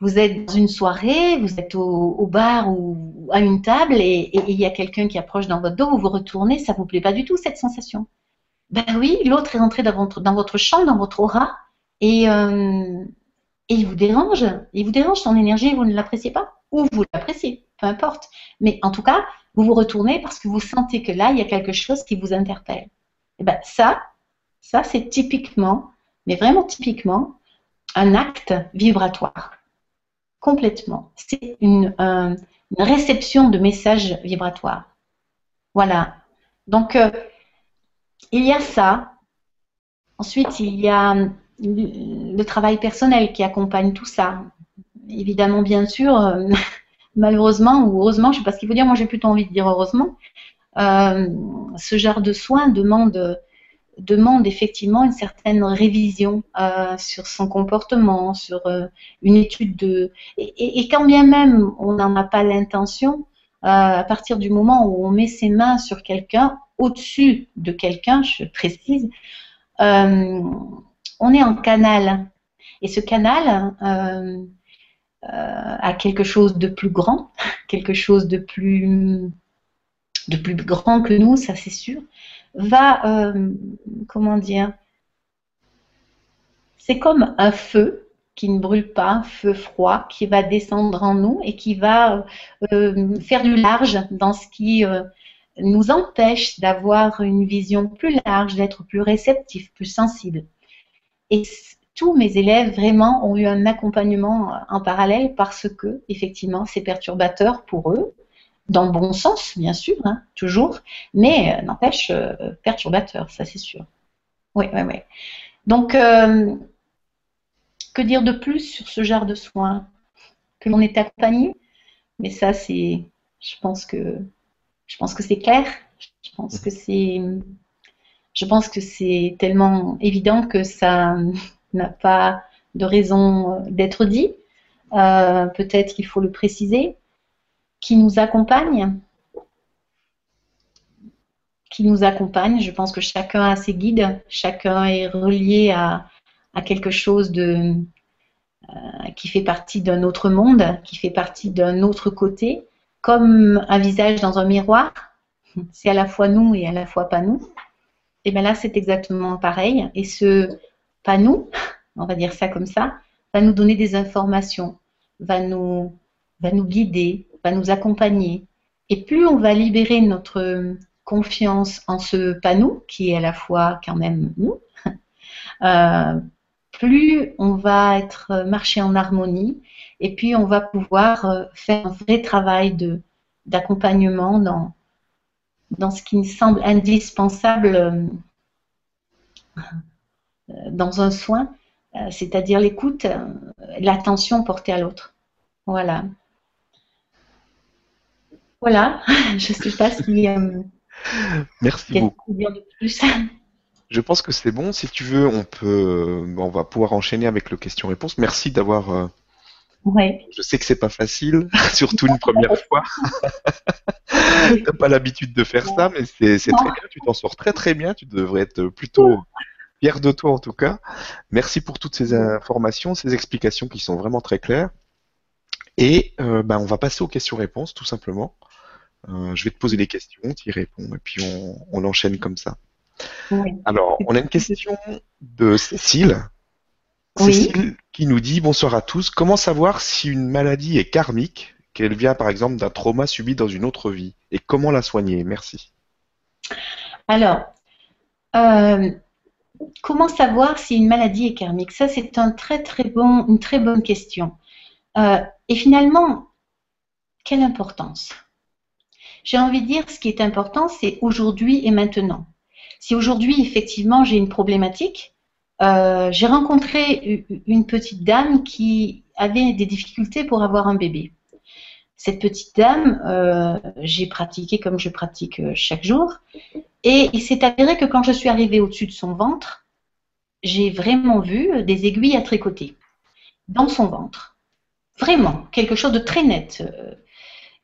vous êtes dans une soirée, vous êtes au, bar ou à une table et il y a quelqu'un qui approche dans votre dos, vous vous retournez, ça vous plaît pas du tout cette sensation. Ben oui, l'autre est rentré dans votre, dans votre champ, dans votre aura et, euh, et il vous dérange. Il vous dérange son énergie, vous ne l'appréciez pas ou vous l'appréciez, peu importe. Mais en tout cas, vous vous retournez parce que vous sentez que là, il y a quelque chose qui vous interpelle. Et ben ça, ça c'est typiquement, mais vraiment typiquement, un acte vibratoire complètement. C'est une, réception de messages vibratoires. Voilà. Donc, euh, il y a ça. Ensuite, il y a le travail personnel qui accompagne tout ça. Évidemment, bien sûr, euh, malheureusement ou heureusement, je ne sais pas ce qu'il faut dire, moi j'ai plutôt envie de dire heureusement, euh, ce genre de soins demande demande effectivement une certaine révision euh, sur son comportement, sur euh, une étude de... Et, quand bien même on n'en a pas l'intention, euh, à partir du moment où on met ses mains sur quelqu'un, au-dessus de quelqu'un, je précise, on est en canal. Et ce canal a quelque chose de plus grand, quelque chose de plus, de plus grand que nous, ça c'est sûr, va, comment dire, c'est comme un feu qui ne brûle pas, un feu froid, qui va descendre en nous et qui va euh, faire du large dans ce qui euh, nous empêche d'avoir une vision plus large, d'être plus réceptif, plus sensible. Et tous mes élèves vraiment ont eu un accompagnement en parallèle parce que, effectivement, c'est perturbateur pour eux, dans le bon sens, bien sûr, hein, toujours, mais euh, n'empêche perturbateur, ça c'est sûr. Oui, oui, oui. Donc, que dire de plus sur ce genre de soins Que l'on est accompagné? Mais ça, c'est, je pense que, je pense que c'est clair. Je pense que c'est, je pense que c'est tellement évident que ça n'a pas de raison d'être dit. Euh, peut-être il faut le préciser. Qui nous accompagne Qui nous accompagne Je pense que chacun a ses guides. Chacun est relié à, quelque chose de, euh, qui fait partie d'un autre monde, qui fait partie d'un autre côté, comme un visage dans un miroir. C'est à la fois nous et à la fois pas nous. Et bien là, c'est exactement pareil. Et ce pas nous, on va dire ça comme ça, va nous donner des informations, va nous, va nous guider, va nous accompagner. Et plus on va libérer notre confiance en ce nous, qui est à la fois quand même nous, euh, plus on va être marché en harmonie et puis on va pouvoir euh, faire un vrai travail d'accompagnement dans dans ce qui me semble indispensable euh, dans un soin, c'est-à-dire l'écoute, l'attention portée à l'autre. Voilà. Voilà, je ne sais pas si. Merci beaucoup. Dire de plus? Je pense que c'est bon. Si tu veux, on peut, on va pouvoir enchaîner avec le question-réponse. Merci d'avoir. Euh, ouais. Je sais que c'est pas facile, surtout une première fois. T'as pas l'habitude de faire ça, mais c'est très bien. Tu t'en sors très très bien. Tu devrais être plutôt fier de toi en tout cas. Merci pour toutes ces informations, ces explications qui sont vraiment très claires. Et euh, ben, on va passer aux questions-réponses tout simplement. Euh, je vais te poser les questions, tu y réponds et puis on, on enchaîne comme ça. Alors, on a une question de Cécile. Cécile qui nous dit Bonsoir à tous. Comment savoir si une maladie est karmique, qu'elle vient par exemple d'un trauma subi dans une autre vie Et comment la soigner? Merci. Alors, euh, comment savoir si une maladie est karmique? Ça, c'est un très, très bon, une très bonne question. Euh, et finalement, quelle importance? J'ai envie de dire, ce qui est important, c'est aujourd'hui et maintenant. Si aujourd'hui, effectivement, j'ai une problématique, euh, j'ai rencontré une petite dame qui avait des difficultés pour avoir un bébé. Cette petite dame, euh, j'ai pratiqué comme je pratique euh, chaque jour, et il s'est avéré que quand je suis arrivée au-dessus de son ventre, j'ai vraiment vu des aiguilles à tricoter dans son ventre. Vraiment, quelque chose de très net.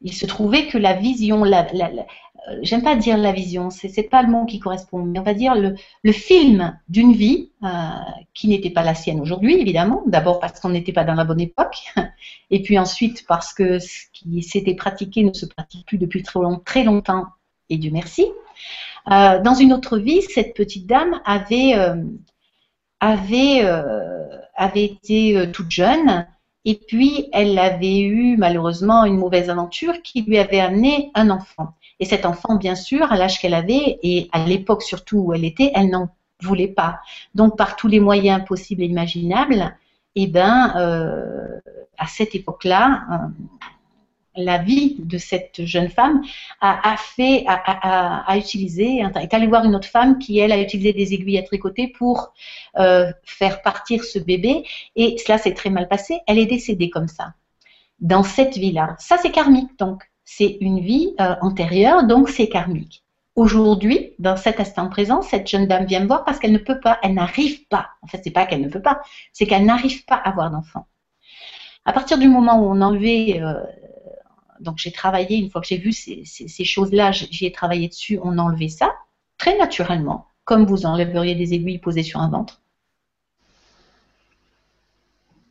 Il se trouvait que la vision, euh, j'aime pas dire la vision, c'est pas le mot qui correspond, mais on va dire le, film d'une vie euh, qui n'était pas la sienne aujourd'hui, évidemment. D'abord parce qu'on n'était pas dans la bonne époque, et puis ensuite parce que ce qui s'était pratiqué ne se pratique plus depuis très, longtemps, et Dieu merci. Euh, dans une autre vie, cette petite dame avait été toute jeune, et puis elle avait eu malheureusement une mauvaise aventure qui lui avait amené un enfant. Et cet enfant, bien sûr, à l'âge qu'elle avait et à l'époque surtout où elle était, elle n'en voulait pas. Donc, par tous les moyens possibles et imaginables, eh ben, euh, à cette époque-là, euh, la vie de cette jeune femme a, fait, a, a, utilisé, est allée voir une autre femme qui, elle, a utilisé des aiguilles à tricoter pour euh, faire partir ce bébé. Et cela s'est très mal passé. Elle est décédée comme ça, dans cette vie-là. Ça, c'est karmique, donc c'est une vie euh, antérieure, donc c'est karmique. Aujourd'hui, dans cet instant présent, cette jeune dame vient me voir parce qu'elle ne peut pas, elle n'arrive pas. En fait, c'est pas qu'elle ne peut pas, c'est qu'elle n'arrive pas à avoir d'enfant. À partir du moment où on enlevait, euh, donc j'ai travaillé, une fois que j'ai vu ces, choses-là, j'y ai travaillé dessus, on enlevait ça, très naturellement. comme vous enlèveriez des aiguilles posées sur un ventre.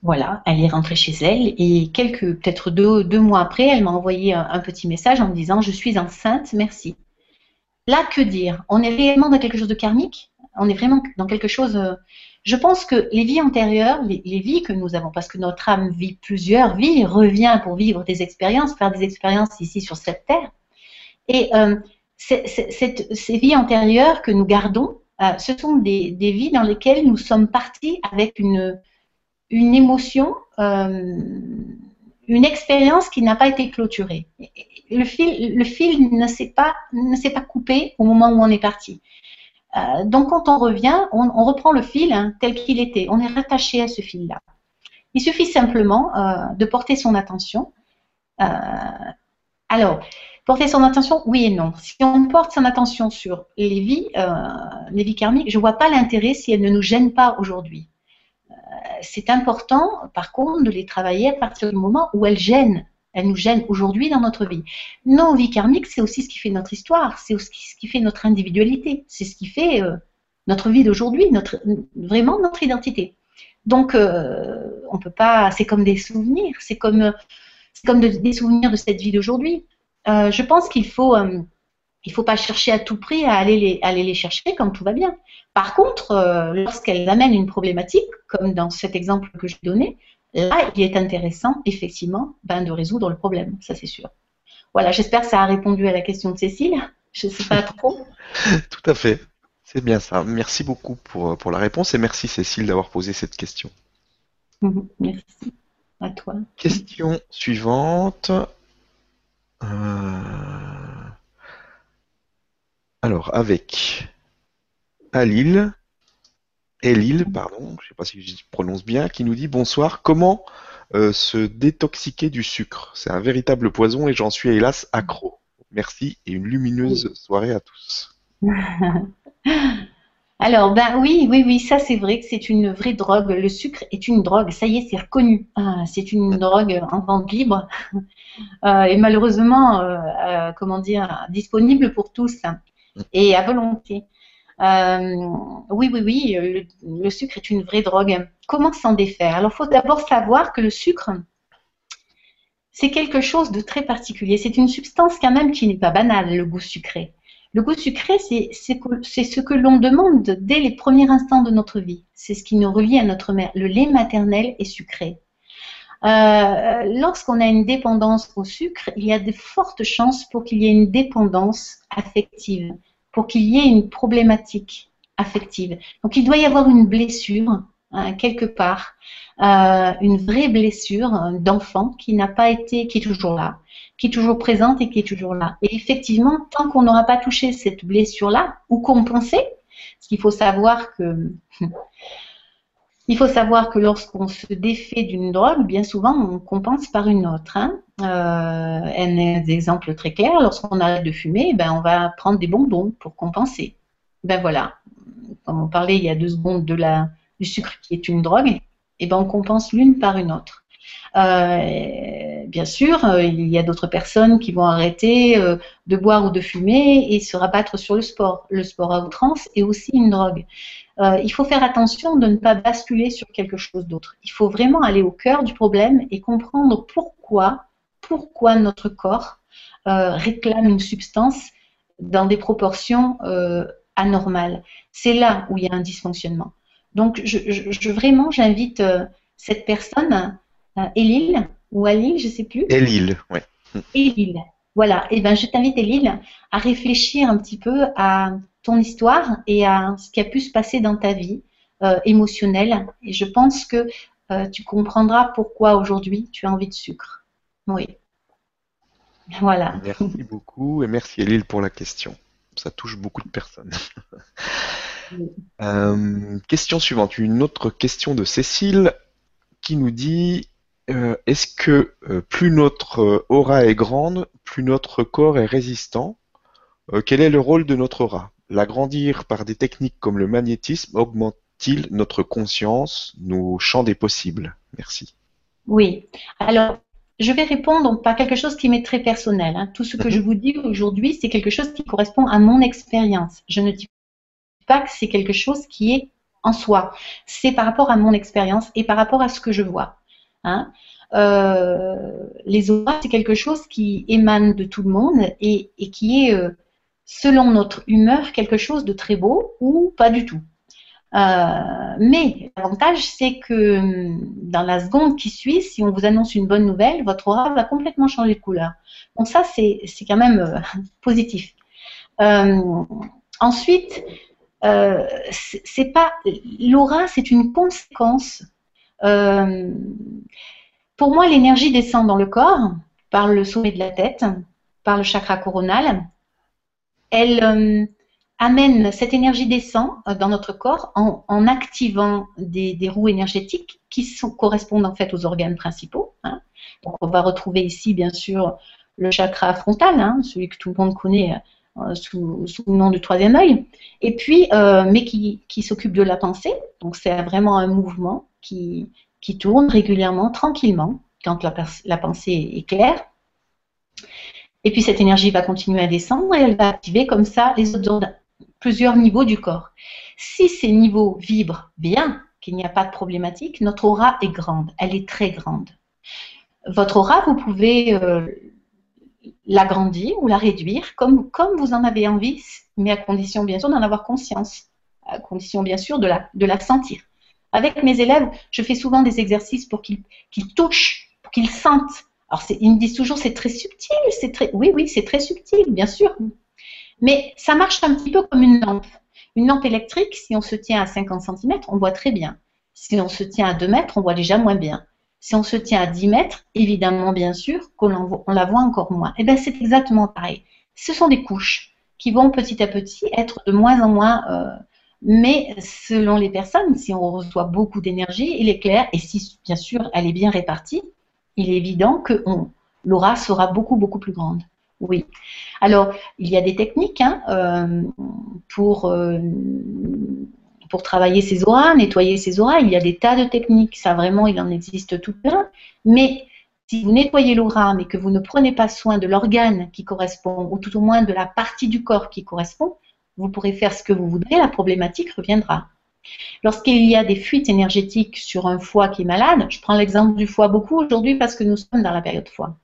Voilà, elle est rentrée chez elle et quelques, peut-être deux, mois après, elle m'a envoyé un, petit message en me disant Je suis enceinte, merci. Là, que dire? On est réellement dans quelque chose de karmique? On est vraiment dans quelque chose. Je pense que les vies antérieures, les, vies que nous avons, parce que notre âme vit plusieurs vies, revient pour vivre des expériences, faire des expériences ici sur cette terre. Et euh, ces vies antérieures que nous gardons, euh, ce sont des, vies dans lesquelles nous sommes partis avec une, une émotion, euh, une expérience qui n'a pas été clôturée. Le fil, ne s'est pas, pas coupé au moment où on est parti. Euh, donc quand on revient, on, reprend le fil hein, tel qu'il était. On est rattaché à ce fil-là. Il suffit simplement euh, de porter son attention. alors, porter son attention, oui et non. Si on porte son attention sur les vies, les vies karmiques, je ne vois pas l'intérêt si elles ne nous gênent pas aujourd'hui c'est important, par contre, de les travailler à partir du moment où elles gênent. Elles nous gênent aujourd'hui dans notre vie. Nos vies karmiques, c'est aussi ce qui fait notre histoire, c'est aussi ce qui fait notre individualité, c'est ce qui fait euh, notre vie d'aujourd'hui, vraiment notre identité. Donc, euh, on peut pas. C'est comme des souvenirs, c'est comme, comme des souvenirs de cette vie d'aujourd'hui. Euh, je pense qu'il faut il ne faut pas chercher à tout prix à aller les, chercher quand tout va bien. Par contre, euh, lorsqu'elles amènent une problématique, comme dans cet exemple que je donné, là, il est intéressant, effectivement, ben, de résoudre le problème, ça c'est sûr. Voilà, j'espère que ça a répondu à la question de Cécile. Je ne sais pas trop. Tout à fait. C'est bien ça. Merci beaucoup pour, pour la réponse et merci Cécile d'avoir posé cette question. Mhm, merci. À toi. Question suivante. Euh... Alors, avec Alil, Elil, pardon, je ne sais pas si je prononce bien, qui nous dit bonsoir, comment euh, se détoxiquer du sucre? C'est un véritable poison et j'en suis hélas accro. Merci et une lumineuse soirée à tous. Alors, ben oui, oui, oui, ça c'est vrai que c'est une vraie drogue. Le sucre est une drogue, ça y est, c'est reconnu. Ah, c'est une drogue en vente libre euh, et malheureusement, euh, comment dire, disponible pour tous et à volonté. Euh, oui, oui, oui, le, sucre est une vraie drogue. Comment s'en défaire? Alors, il faut d'abord savoir que le sucre, c'est quelque chose de très particulier. C'est une substance quand même qui n'est pas banale, le goût sucré. Le goût sucré, c'est ce que l'on demande dès les premiers instants de notre vie. C'est ce qui nous relie à notre mère. Le lait maternel est sucré. Euh, lorsqu'on a une dépendance au sucre, il y a de fortes chances pour qu'il y ait une dépendance affective, pour qu'il y ait une problématique affective. Donc il doit y avoir une blessure hein, quelque part, euh, une vraie blessure d'enfant qui n'a pas été, qui est toujours là, qui est toujours présente et qui est toujours là. Et effectivement, tant qu'on n'aura pas touché cette blessure-là ou compensé, ce qu'il faut savoir que il faut savoir que lorsqu'on se défait d'une drogue, bien souvent, on compense par une autre. Hein. Euh, un exemple très clair, lorsqu'on arrête de fumer, ben, on va prendre des bonbons pour compenser. Ben voilà, comme on parlait il y a deux secondes de la, du sucre qui est une drogue, et ben on compense l'une par une autre. Euh, bien sûr, euh, il y a d'autres personnes qui vont arrêter de boire ou de fumer et se rabattre sur le sport. Le sport à outrance est aussi une drogue. Euh, il faut faire attention de ne pas basculer sur quelque chose d'autre. Il faut vraiment aller au cœur du problème et comprendre pourquoi, pourquoi notre corps euh, réclame une substance dans des proportions euh, anormales. C'est là où il y a un dysfonctionnement. Donc, je, vraiment, j'invite cette personne, Elil ou Alil, je ne sais plus. Elil, oui. Elil. Voilà. Et eh ben, je t'invite, Elil, à réfléchir un petit peu à ton histoire et à ce qui a pu se passer dans ta vie euh, émotionnelle. Et je pense que euh, tu comprendras pourquoi aujourd'hui tu as envie de sucre. Oui. Voilà. Merci beaucoup et merci Elile pour la question. Ça touche beaucoup de personnes. Euh, question suivante, une autre question de Cécile qui nous dit est-ce que plus notre aura est grande, plus notre corps est résistant? Quel est le rôle de notre aura L'agrandir par des techniques comme le magnétisme augmente-t-il notre conscience, nos champs des possibles? Merci. Oui. Alors, je vais répondre par quelque chose qui m'est très personnel. Hein. Tout ce que je mhm. vous dis aujourd'hui, c'est quelque chose qui correspond à mon expérience. Je ne dis pas que c'est quelque chose qui est en soi. C'est par rapport à mon expérience et par rapport à ce que je vois. Hein. Euh, les auras, c'est quelque chose qui émane de tout le monde et, qui est, euh, selon notre humeur, quelque chose de très beau ou pas du tout. Euh, mais l'avantage, c'est que hum, dans la seconde qui suit, si on vous annonce une bonne nouvelle, votre aura va complètement changer de couleur. Donc ça, c'est quand même positif. ensuite, c'est pas l'aura, c'est une conséquence. Pour moi, l'énergie descend dans le corps par le sommet de la tête, par le chakra coronal. Elle euh, amène, cette énergie descend euh, dans notre corps en, activant des, roues énergétiques qui correspondent en fait aux organes principaux. Hein. On va retrouver ici bien sûr le chakra frontal, hein, celui que tout le monde connaît euh, sous, le nom du troisième œil, et puis mais qui, s'occupe de la pensée. Donc c'est vraiment un mouvement qui, qui tourne régulièrement, tranquillement, quand la, pensée est claire. Et puis cette énergie va continuer à descendre et elle va activer comme ça les autres plusieurs niveaux du corps. Si ces niveaux vibrent bien, qu'il n'y a pas de problématique, notre aura est grande, elle est très grande. Votre aura, vous pouvez euh, l'agrandir ou la réduire comme, vous en avez envie, mais à condition bien sûr d'en avoir conscience, à condition bien sûr de la, de la sentir. Avec mes élèves, je fais souvent des exercices pour qu'ils touchent, pour qu'ils sentent. Alors, ils me disent toujours, c'est très subtil, c'est très, oui, oui, c'est très subtil, bien sûr. Mais ça marche un petit peu comme une lampe. Une lampe électrique, si on se tient à 50 cm, on voit très bien. Si on se tient à 2 mètres, on voit déjà moins bien. Si on se tient à 10 mètres, évidemment, bien sûr, qu'on on la voit encore moins. Et eh bien, c'est exactement pareil. Ce sont des couches qui vont petit à petit être de moins en moins euh, mais selon les personnes, si on reçoit beaucoup d'énergie, il est clair, et si bien sûr elle est bien répartie, il est évident que l'aura sera beaucoup, beaucoup plus grande. Oui. Alors, il y a des techniques hein, euh, pour, euh, pour travailler ses auras, nettoyer ses auras. Il y a des tas de techniques. Ça, vraiment, il en existe tout plein. Mais si vous nettoyez l'aura, mais que vous ne prenez pas soin de l'organe qui correspond, ou tout au moins de la partie du corps qui correspond, vous pourrez faire ce que vous voudrez, la problématique reviendra. Lorsqu'il y a des fuites énergétiques sur un foie qui est malade, je prends l'exemple du foie beaucoup aujourd'hui parce que nous sommes dans la période foie.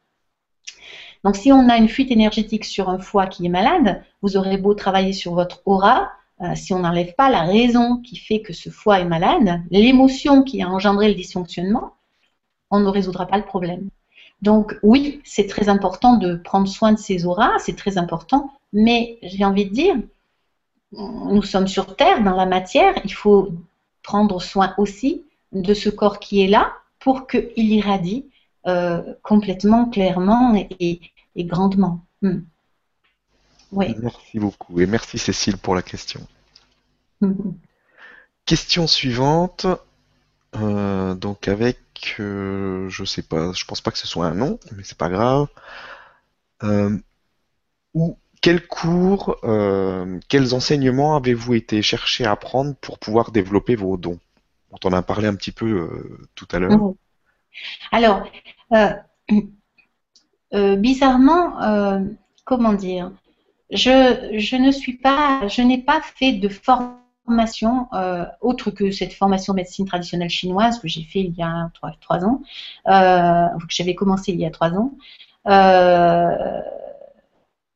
Donc si on a une fuite énergétique sur un foie qui est malade, vous aurez beau travailler sur votre aura, euh, si on n'enlève pas la raison qui fait que ce foie est malade, l'émotion qui a engendré le dysfonctionnement, on ne résoudra pas le problème. Donc oui, c'est très important de prendre soin de ses auras, c'est très important, mais j'ai envie de dire, nous sommes sur Terre, dans la matière, il faut prendre soin aussi de ce corps qui est là pour qu'il irradie euh, complètement, clairement et, grandement. Hmm. Oui. Merci beaucoup et merci Cécile pour la question. Question suivante. Euh, donc avec, euh, je sais pas, je pense pas que ce soit un nom, mais c'est pas grave. où quels cours, euh, quels enseignements avez-vous été chercher à apprendre pour pouvoir développer vos dons? On en a parlé un petit peu euh, tout à l'heure. Alors, euh, bizarrement, comment dire? Je, ne suis pas, je n'ai pas fait de formation autre que cette formation médecine traditionnelle chinoise que j'ai fait il y a trois, ans, que j'avais commencé il y a trois ans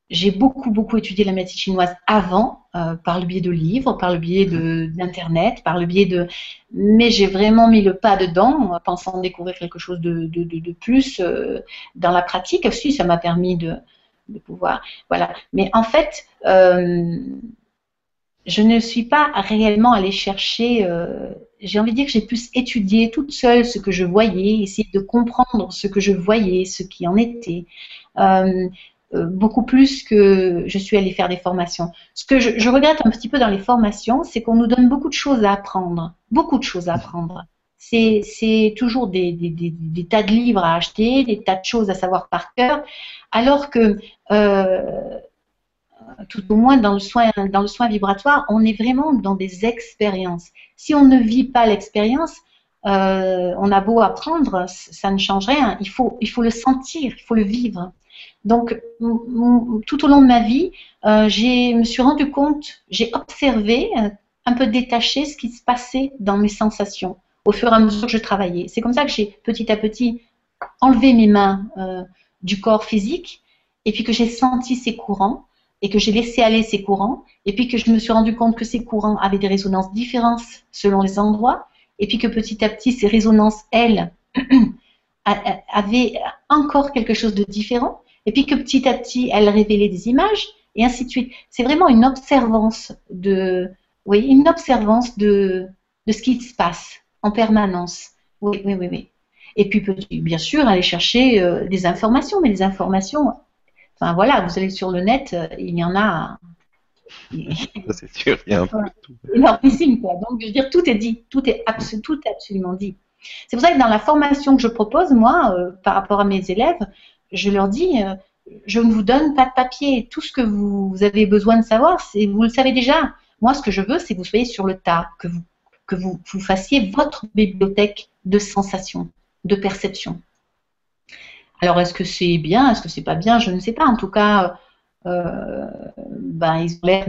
j'ai beaucoup, beaucoup étudié la médecine chinoise avant, euh, par le biais de livres, par le biais d'Internet, par le biais de... Mais j'ai vraiment mis le pas dedans, pensant découvrir quelque chose de, de, de, plus euh, dans la pratique. aussi ça m'a permis de, pouvoir... Voilà. Mais en fait, euh, je ne suis pas réellement allée chercher... j'ai envie de dire que j'ai pu étudier toute seule ce que je voyais, essayer de comprendre ce que je voyais, ce qui en était. Euh, beaucoup plus que je suis allée faire des formations. Ce que je, regrette un petit peu dans les formations, c'est qu'on nous donne beaucoup de choses à apprendre, beaucoup de choses à apprendre. C'est toujours des, des, tas de livres à acheter, des tas de choses à savoir par cœur, alors que euh, tout au moins dans le soin dans le soin vibratoire, on est vraiment dans des expériences. Si on ne vit pas l'expérience, euh, on a beau apprendre, ça ne change rien. Il faut, il faut le sentir, il faut le vivre. Donc, tout au long de ma vie, euh, je me suis rendu compte, j'ai observé, euh, un peu détaché, ce qui se passait dans mes sensations au fur et à mesure que je travaillais. C'est comme ça que j'ai petit à petit enlevé mes mains euh, du corps physique et puis que j'ai senti ces courants et que j'ai laissé aller ces courants et puis que je me suis rendu compte que ces courants avaient des résonances différentes selon les endroits et puis que petit à petit ces résonances, elles, avaient encore quelque chose de différent et puis que petit à petit elles révélaient des images et ainsi de suite. C'est vraiment une observance de, oui, une observance de, de ce qui se passe en permanence. Oui, oui, oui, oui. Et puis, bien sûr, aller chercher euh, des informations, mais les informations, enfin voilà, vous allez sur le net, euh, il y en a. c'est sûr, il y a un peu tout. Énormissime, quoi. Donc, je veux dire, tout est dit, tout est, tout absolument dit. C'est pour ça que dans la formation que je propose, moi, euh, par rapport à mes élèves, je leur dis, je ne vous donne pas de papier. Tout ce que vous, avez besoin de savoir, c'est vous le savez déjà. Moi, ce que je veux, c'est que vous soyez sur le tas, que vous, que vous, vous fassiez votre bibliothèque de sensations, de perceptions. Alors, est-ce que c'est bien, est-ce que c'est pas bien? Je ne sais pas. En tout cas, euh, ben, ils ont l'air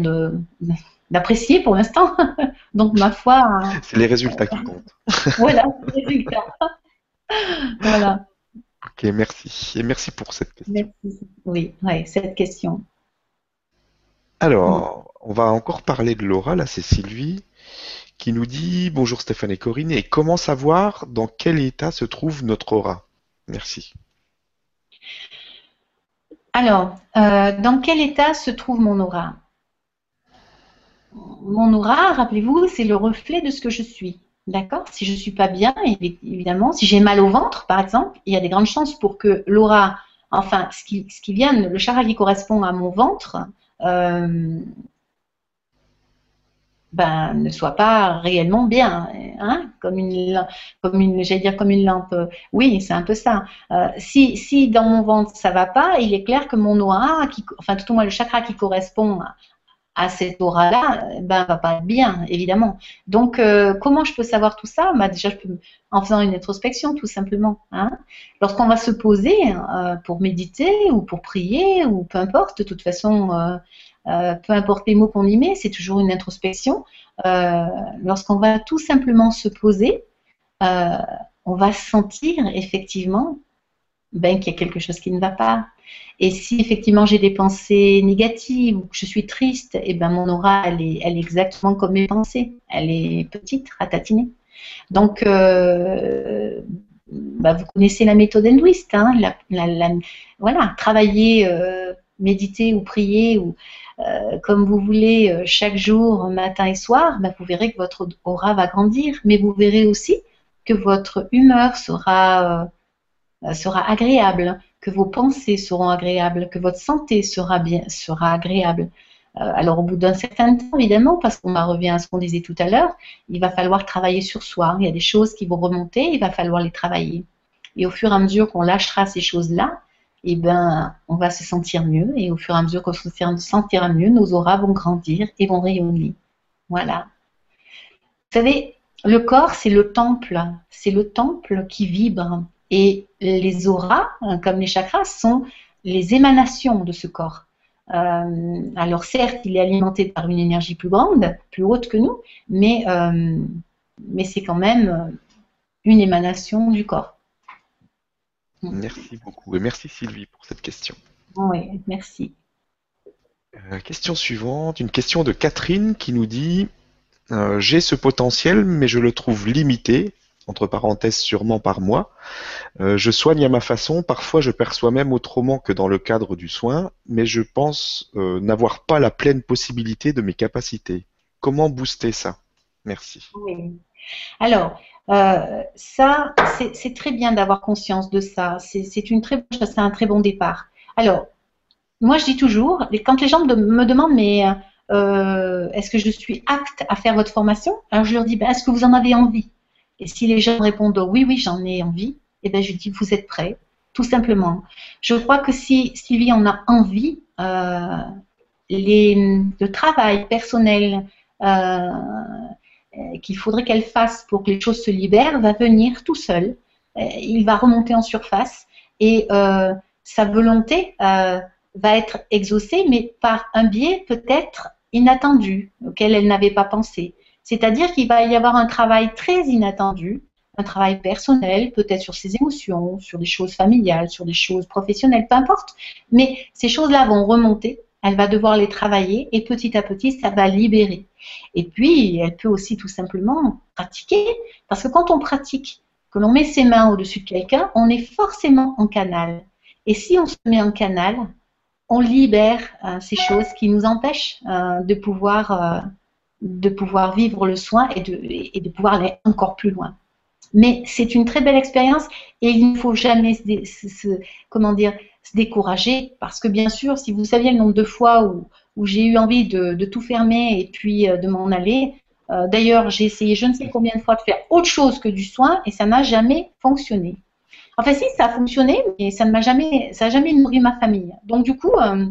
d'apprécier pour l'instant. Donc, ma foi. Hein. C'est les résultats qui comptent. voilà, les résultats. voilà. Ok, merci. Et merci pour cette question. Merci. Oui, ouais, cette question. Alors, on va encore parler de Laura. Là, c'est Sylvie qui nous dit Bonjour Stéphane et Corinne, et comment savoir dans quel état se trouve notre aura? Merci. Alors, euh, dans quel état se trouve mon aura? Mon aura, rappelez-vous, c'est le reflet de ce que je suis. D'accord Si je ne suis pas bien, évidemment, si j'ai mal au ventre, par exemple, il y a des grandes chances pour que l'aura, enfin, ce qui, ce qui vient, le chakra qui correspond à mon ventre, euh, ben, ne soit pas réellement bien, hein, comme une, comme j'allais dire comme une lampe. Oui, c'est un peu ça. Euh, si, si dans mon ventre ça va pas, il est clair que mon aura, qui, enfin tout au moins le chakra qui correspond à, cette aura-là, ben va pas bien, évidemment. Donc euh, comment je peux savoir tout ça? Ben, déjà je peux, en faisant une introspection tout simplement. Hein. Lorsqu'on va se poser euh, pour méditer ou pour prier ou peu importe, de toute façon euh, peu importe les mots qu'on y met, c'est toujours une introspection. Euh, lorsqu'on va tout simplement se poser, euh, on va sentir effectivement ben, qu'il y a quelque chose qui ne va pas. Et si effectivement j'ai des pensées négatives ou que je suis triste, et eh ben mon aura elle est, elle est exactement comme mes pensées. Elle est petite, ratatiner. Donc ben, vous connaissez la méthode hindouiste, hein, voilà, travailler, méditer ou prier ou euh, comme vous voulez euh, chaque jour, matin et soir, ben, vous verrez que votre aura va grandir, mais vous verrez aussi que votre humeur sera, euh, sera agréable, que vos pensées seront agréables, que votre santé sera bien, sera agréable. alors au bout d'un certain temps, évidemment, parce qu'on revient à ce qu'on disait tout à l'heure, il va falloir travailler sur soi. Il y a des choses qui vont remonter, il va falloir les travailler. Et au fur et à mesure qu'on lâchera ces choses-là, eh ben, on va se sentir mieux et au fur et à mesure qu'on se sentira mieux, nos auras vont grandir et vont rayonner. Voilà. Vous savez, le corps, c'est le temple. C'est le temple qui vibre. Et les auras, hein, comme les chakras, sont les émanations de ce corps. Euh, alors certes, il est alimenté par une énergie plus grande, plus haute que nous, mais, euh, mais c'est quand même une émanation du corps. Merci beaucoup et merci Sylvie pour cette question. Oui, merci. Euh, question suivante, une question de Catherine qui nous dit euh, J'ai ce potentiel, mais je le trouve limité, entre parenthèses sûrement par moi. Euh, je soigne à ma façon, parfois je perçois même autrement que dans le cadre du soin, mais je pense n'avoir pas la pleine possibilité de mes capacités. Comment booster ça? Merci. Oui. Alors, euh, ça, c'est très bien d'avoir conscience de ça. C'est une très, c'est un très bon départ. Alors, moi, je dis toujours, quand les gens me demandent, mais euh, est-ce que je suis apte à faire votre formation? Alors, je leur dis, ben, est-ce que vous en avez envie? Et si les gens répondent oui, oui, j'en ai envie, eh ben, je dis, vous êtes prêts, tout simplement. Je crois que si Sylvie en a envie, euh, le travail personnel, euh, euh, qu'il faudrait qu'elle fasse pour que les choses se libèrent va venir tout seul. Il va remonter en surface et sa volonté va être exaucée, mais par un biais peut-être inattendu, auquel elle n'avait pas pensé. C'est-à-dire qu'il va y avoir un travail très inattendu, un travail personnel, peut-être sur ses émotions, sur des choses familiales, sur des choses professionnelles, peu importe. Mais ces choses-là vont remonter, elle va devoir les travailler et petit à petit, ça va libérer. Et puis, elle peut aussi tout simplement pratiquer, parce que quand on pratique, que l'on met ses mains au-dessus de quelqu'un, on est forcément en canal. Et si on se met en canal, on libère euh, ces choses qui nous empêchent euh, de, pouvoir, euh, de pouvoir vivre le soin et de, et de pouvoir aller encore plus loin. Mais c'est une très belle expérience et il ne faut jamais se, comment dire, se décourager parce que bien sûr, si vous saviez le nombre de fois où, où j'ai eu envie de, de, tout fermer et puis de m'en aller, d'ailleurs j'ai essayé je ne sais combien de fois de faire autre chose que du soin et ça n'a jamais fonctionné. Enfin, si, ça a fonctionné, mais ça ne m'a jamais, ça jamais nourri ma famille. Donc, du coup, euh,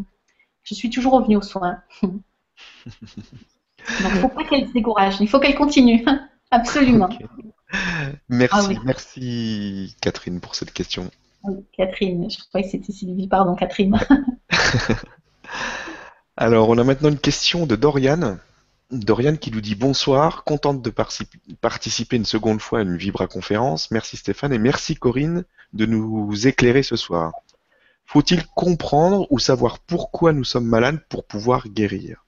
je suis toujours revenue aux soins. Donc, il ne faut pas qu'elle se décourage, il faut qu'elle continue. Absolument. Merci, ah merci Catherine pour cette question. Catherine, je croyais que c'était Sylvie, pardon, Catherine. Alors, on a maintenant une question de Dorian. Dorian qui nous dit bonsoir, contente de participer une seconde fois à une Vibra conférence. Merci Stéphane et merci Corinne de nous éclairer ce soir. Faut-il comprendre ou savoir pourquoi nous sommes malades pour pouvoir guérir?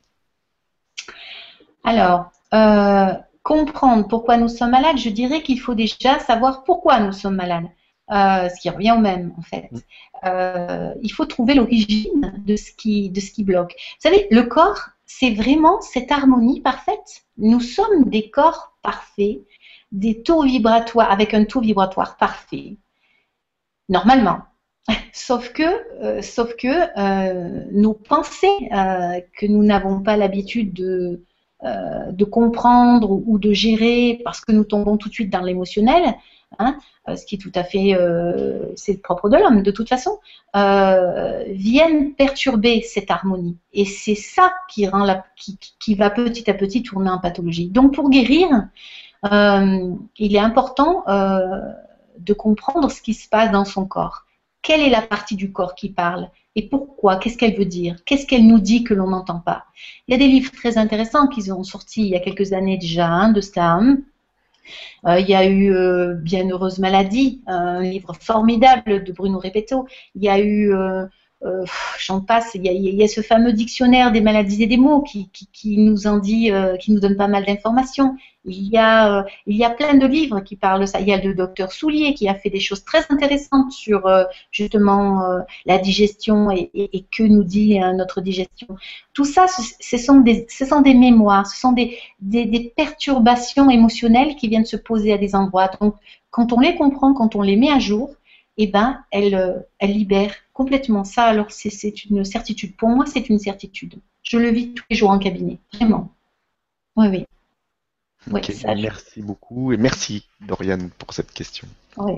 Alors, euh, comprendre pourquoi nous sommes malades, je dirais qu'il faut déjà savoir pourquoi nous sommes malades. Euh, ce qui revient au même en fait. Mm. Euh, il faut trouver l'origine de ce qui de ce qui bloque. Vous savez, le corps, c'est vraiment cette harmonie parfaite. Nous sommes des corps parfaits, des taux vibratoires avec un taux vibratoire parfait normalement. Sauf que, euh, sauf que nos pensées que nous n'avons pas l'habitude de, de comprendre ou, de gérer parce que nous tombons tout de suite dans l'émotionnel, hein, ce qui est tout à fait, c'est le propre de l'homme de toute façon, viennent perturber cette harmonie. Et c'est ça qui, rend la, qui, qui, va petit à petit tourner en pathologie. Donc pour guérir, il est important de comprendre ce qui se passe dans son corps. Quelle est la partie du corps qui parle et pourquoi? Qu'est-ce qu'elle veut dire? Qu'est-ce qu'elle nous dit que l'on n'entend pas? Il y a des livres très intéressants qui ont sorti il y a quelques années déjà hein, de Stam. Euh, il y a eu euh, Bienheureuse maladie, un livre formidable de Bruno Repetto. Il y a eu euh, euh, j'en passe, il y, a, ce fameux dictionnaire des maladies et des mots qui, nous en dit, euh, qui nous donne pas mal d'informations. Il y a, euh, il y a plein de livres qui parlent de ça. Il y a le docteur Soulier qui a fait des choses très intéressantes sur justement la digestion et, que nous dit notre digestion. Tout ça, ce, sont des, ce sont des mémoires, ce sont des, des, des perturbations émotionnelles qui viennent se poser à des endroits. Donc, quand on les comprend, quand on les met à jour, eh ben, elle, elle libère complètement ça. Alors, c'est une certitude. Pour moi, c'est une certitude. Je le vis tous les jours en cabinet, vraiment. Oui, oui. merci beaucoup et merci Doriane pour cette question. Oui.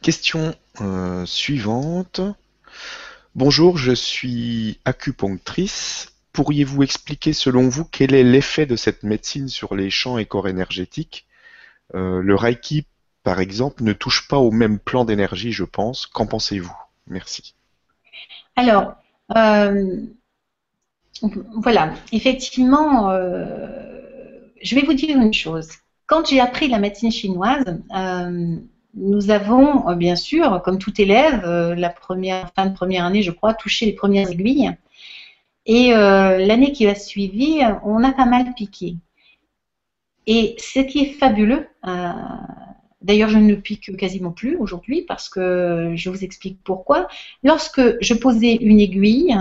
Question euh, suivante. Bonjour, je suis acupunctrice. Pourriez-vous expliquer selon vous quel est l'effet de cette médecine sur les champs et corps énergétiques? Euh, Le Reiki, par exemple, ne touche pas au même plan d'énergie, je pense. Qu'en pensez-vous? Merci. Alors, euh, voilà, effectivement, euh, je vais vous dire une chose. Quand j'ai appris la médecine chinoise, euh, nous avons, bien sûr, comme tout élève, la première, fin de première année, je crois, touché les premières aiguilles. Et l'année qui a suivi, on a pas mal piqué. Et ce qui est fabuleux, D'ailleurs, je ne pique quasiment plus aujourd'hui parce que je vous explique pourquoi. Lorsque je posais une aiguille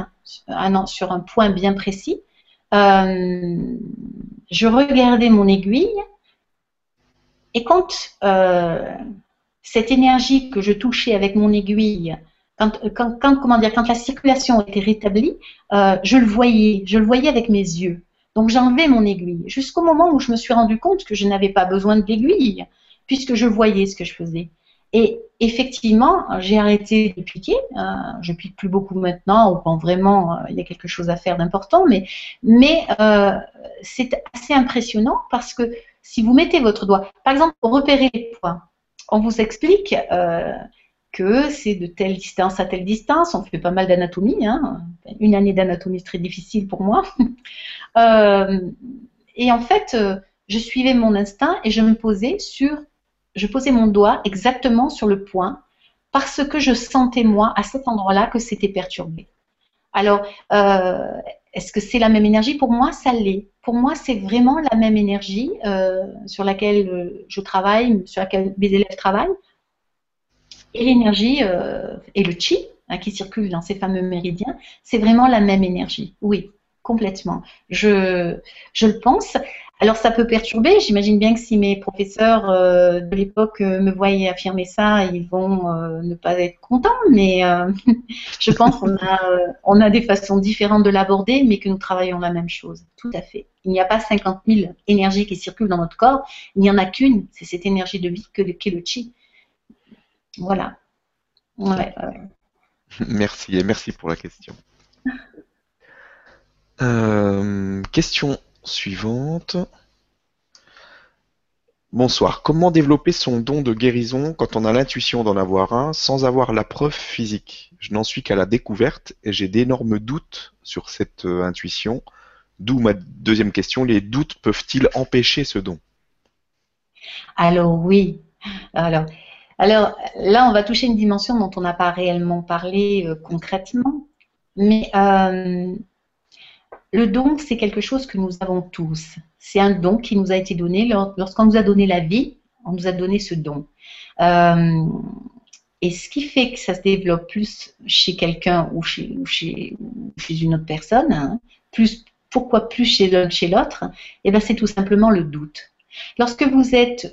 sur un point bien précis, euh, je regardais mon aiguille et quand euh, cette énergie que je touchais avec mon aiguille, quand, comment dire, quand la circulation était rétablie, euh, je le voyais, je le voyais avec mes yeux. Donc j'enlevais mon aiguille jusqu'au moment où je me suis rendu compte que je n'avais pas besoin de l'aiguille puisque je voyais ce que je faisais. Et effectivement, j'ai arrêté de piquer. Euh, je pique plus beaucoup maintenant, ou quand vraiment euh, il y a quelque chose à faire d'important, mais, euh, c'est assez impressionnant parce que si vous mettez votre doigt, par exemple, repérer les points, on vous explique que c'est de telle distance à telle distance. On fait pas mal d'anatomie. Hein. Une année d'anatomie très difficile pour moi. Euh, et en fait, euh, je suivais mon instinct et je me posais sur, je posais mon doigt exactement sur le point parce que je sentais moi à cet endroit-là que c'était perturbé. Alors, euh, est-ce que c'est la même énergie? Pour moi, ça l'est. Pour moi, c'est vraiment la même énergie sur laquelle je travaille, sur laquelle mes élèves travaillent et l'énergie euh, et le chi hein, qui circule dans ces fameux méridiens, c'est vraiment la même énergie. Oui, complètement. Je, je le pense. Alors ça peut perturber. J'imagine bien que si mes professeurs euh, de l'époque euh, me voyaient affirmer ça, ils vont ne pas être contents. Mais je pense qu'on a, des façons différentes de l'aborder, mais que nous travaillons la même chose. Tout à fait. Il n'y a pas 50 000 énergies qui circulent dans notre corps. Il n'y en a qu'une. C'est cette énergie de vie que, le chi. Voilà. Merci et merci pour la question. Euh, question suivante. Bonsoir. Comment développer son don de guérison quand on a l'intuition d'en avoir un sans avoir la preuve physique? Je n'en suis qu'à la découverte et j'ai d'énormes doutes sur cette euh, intuition. D'où ma deuxième question. Les doutes peuvent-ils empêcher ce don? Alors oui. Alors, là, on va toucher une dimension dont on n'a pas réellement parlé euh, concrètement, mais euh, le don, c'est quelque chose que nous avons tous. C'est un don qui nous a été donné lorsqu'on nous a donné la vie, on nous a donné ce don. Euh, et ce qui fait que ça se développe plus chez quelqu'un ou chez, une autre personne, hein, plus, pourquoi plus chez l'un que chez l'autre, eh ben, c'est tout simplement le doute. Lorsque vous êtes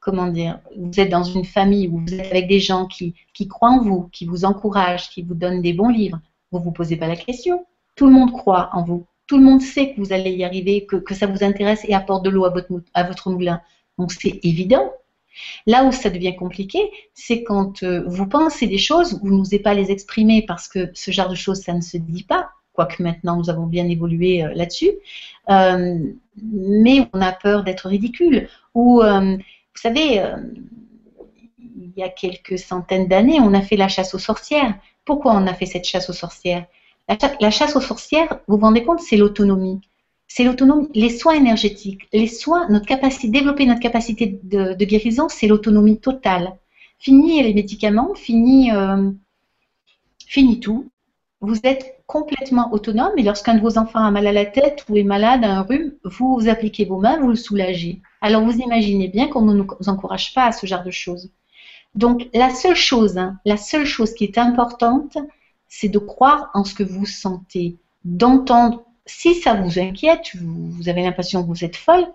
comment dire, vous êtes dans une famille où vous êtes avec des gens qui, croient en vous, qui vous encouragent, qui vous donnent des bons livres, vous ne vous posez pas la question. Tout le monde croit en vous. Tout le monde sait que vous allez y arriver, que, ça vous intéresse et apporte de l'eau à votre, moulin. Donc c'est évident. Là où ça devient compliqué, c'est quand euh, vous pensez des choses, vous n'osez pas les exprimer parce que ce genre de choses, ça ne se dit pas, quoique maintenant nous avons bien évolué euh, là-dessus, euh, mais on a peur d'être ridicule, ou vous savez, il y a quelques centaines d'années, on a fait la chasse aux sorcières. Pourquoi on a fait cette chasse aux sorcières? La, chasse aux sorcières, vous vous rendez compte, c'est l'autonomie. C'est l'autonomie, les soins énergétiques, les soins, notre capacité, développer notre capacité de, guérison, c'est l'autonomie totale. Fini les médicaments, fini, euh, fini tout. Vous êtes complètement autonome et lorsqu'un de vos enfants a mal à la tête ou est malade, a un rhume, vous, appliquez vos mains, vous le soulagez. Alors vous imaginez bien qu'on ne nous encourage pas à ce genre de choses. Donc la seule chose, hein, la seule chose qui est importante, c'est de croire en ce que vous sentez, d'entendre. Si ça vous inquiète, vous, avez l'impression que vous êtes folle,